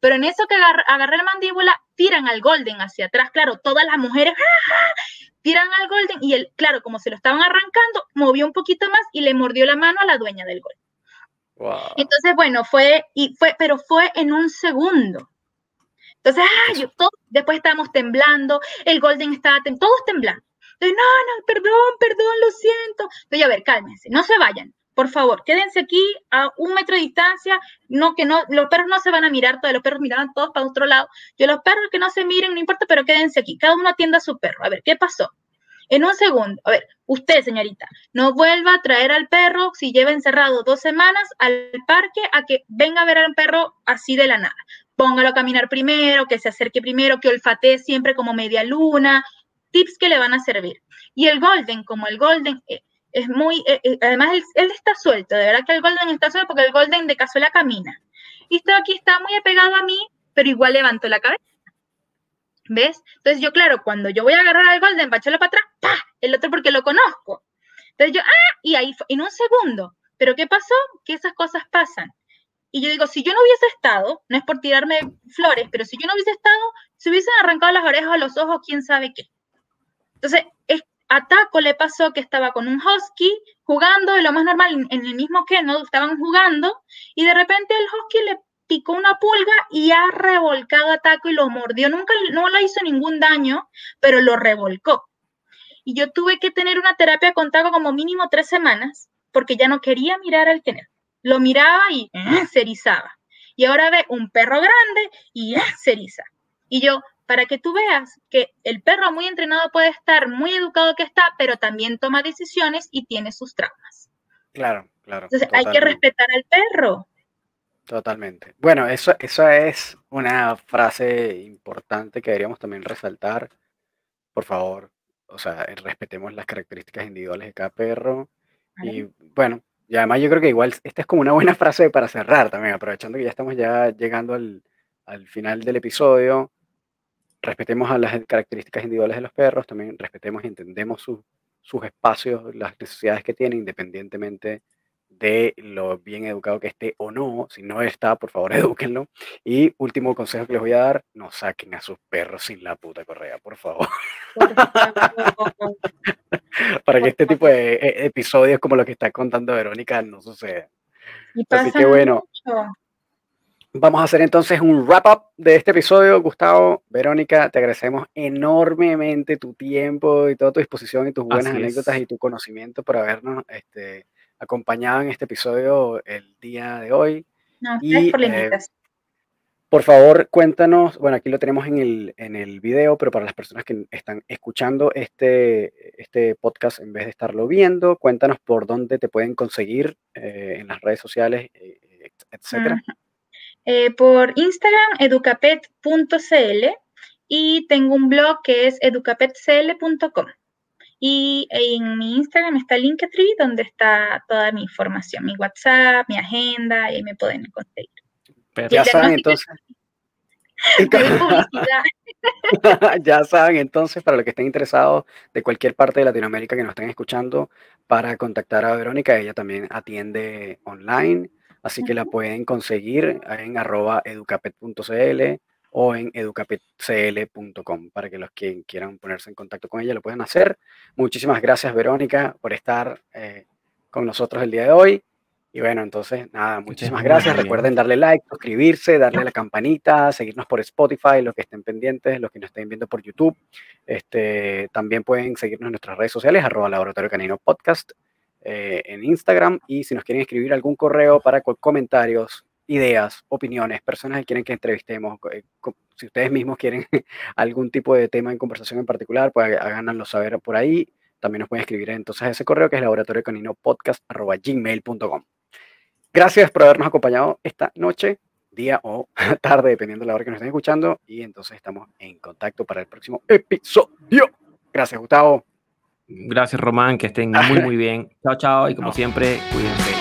pero en eso que agarré la mandíbula, tiran al Golden hacia atrás, claro, todas las mujeres tiran al Golden y él, claro, como se lo estaban arrancando, movió un poquito más y le mordió la mano a la dueña del Golden. Entonces, bueno, fue, y fue, pero fue en un segundo. Entonces, ah, después estábamos temblando, el Golden estaba, todos temblando no, no, perdón, perdón, lo siento. Entonces, a ver, cálmense, no se vayan. Por favor, quédense aquí a un metro de distancia, no que no, los perros no se van a mirar, todos los perros mirarán todos para otro lado. Yo los perros que no se miren, no importa, pero quédense aquí, cada uno atienda a su perro. A ver, ¿qué pasó? En un segundo, a ver, usted, señorita, no vuelva a traer al perro si lleva encerrado dos semanas al parque a que venga a ver al perro así de la nada. Póngalo a caminar primero, que se acerque primero, que olfatee siempre como media luna, tips que le van a servir. Y el Golden, como el Golden eh, es muy, eh, eh, además él, está suelto, de verdad que el Golden está suelto porque el Golden de cazuela camina. Y esto aquí está muy apegado a mí, pero igual levanto la cabeza. ¿Ves? Entonces yo, claro, cuando yo voy a agarrar al Golden para echarlo para atrás, ¡pah! El otro porque lo conozco. Entonces yo, ¡ah! Y ahí, en un segundo. ¿Pero qué pasó? Que esas cosas pasan. Y yo digo, si yo no hubiese estado, no es por tirarme flores, pero si yo no hubiese estado, se hubiesen arrancado las orejas o los ojos, quién sabe qué. Entonces, a Taco le pasó que estaba con un husky jugando de lo más normal en el mismo que estaban jugando y de repente el husky le picó una pulga y ha revolcado a Taco y lo mordió. Nunca no le hizo ningún daño, pero lo revolcó. Y yo tuve que tener una terapia con Taco como mínimo tres semanas porque ya no quería mirar al tener. Lo miraba y ¡ah! se erizaba. Y ahora ve un perro grande y ¡ah! se eriza. Y yo, para que tú veas que el perro muy entrenado puede estar muy educado que está, pero también toma decisiones y tiene sus traumas. Claro, claro. Entonces hay que respetar al perro. Totalmente. Bueno, eso, eso es una frase importante que deberíamos también resaltar. Por favor, o sea, respetemos las características individuales de cada perro. Y bueno, y además yo creo que igual esta es como una buena frase para cerrar también, aprovechando que ya estamos ya llegando al, al final del episodio respetemos a las características individuales de los perros, también respetemos y entendemos sus espacios, las necesidades que tienen, independientemente de lo bien educado que esté o no. Si no está, por favor, edúquenlo. Y último consejo que les voy a dar, no saquen a sus perros sin la puta correa, por favor. Para que este tipo de e, episodios como lo que está contando Verónica no suceda. Así que bueno. Vamos a hacer entonces un wrap up de este episodio. Gustavo, Verónica, te agradecemos enormemente tu tiempo y toda tu disposición y tus buenas anécdotas y tu conocimiento por habernos este, acompañado en este episodio el día de hoy. No, y, por eh, por favor, cuéntanos, bueno, aquí lo tenemos en el, en el video, pero para las personas que están escuchando este, este podcast en vez de estarlo viendo, cuéntanos por dónde te pueden conseguir eh, en las redes sociales, eh, etcétera. Eh, por Instagram, educapet.cl y tengo un blog que es educapetcl.com. Y en mi Instagram está Linktree, donde está toda mi información, mi WhatsApp, mi agenda, y ahí me pueden conseguir. ya saben entonces. ya saben entonces, para los que estén interesados de cualquier parte de Latinoamérica que nos estén escuchando, para contactar a Verónica, ella también atiende online Así que la pueden conseguir en arroba educapet.cl o en educapetcl.com para que los que quieran ponerse en contacto con ella lo puedan hacer. Muchísimas gracias, Verónica, por estar eh, con nosotros el día de hoy. Y bueno, entonces, nada, muchísimas gracias. Recuerden darle like, suscribirse, darle a la campanita, seguirnos por Spotify, los que estén pendientes, los que nos estén viendo por YouTube. Este, también pueden seguirnos en nuestras redes sociales, arroba Laboratorio Canino Podcast. Eh, en Instagram y si nos quieren escribir algún correo para comentarios, ideas, opiniones, personas que quieren que entrevistemos, eh, si ustedes mismos quieren algún tipo de tema en conversación en particular, pues háganoslo saber por ahí. También nos pueden escribir entonces ese correo que es laboratorio Gracias por habernos acompañado esta noche, día o tarde, dependiendo de la hora que nos estén escuchando. Y entonces estamos en contacto para el próximo episodio. Gracias, Gustavo. Gracias, Román, que estén muy, muy bien. Chao, chao. Y como siempre, cuídense.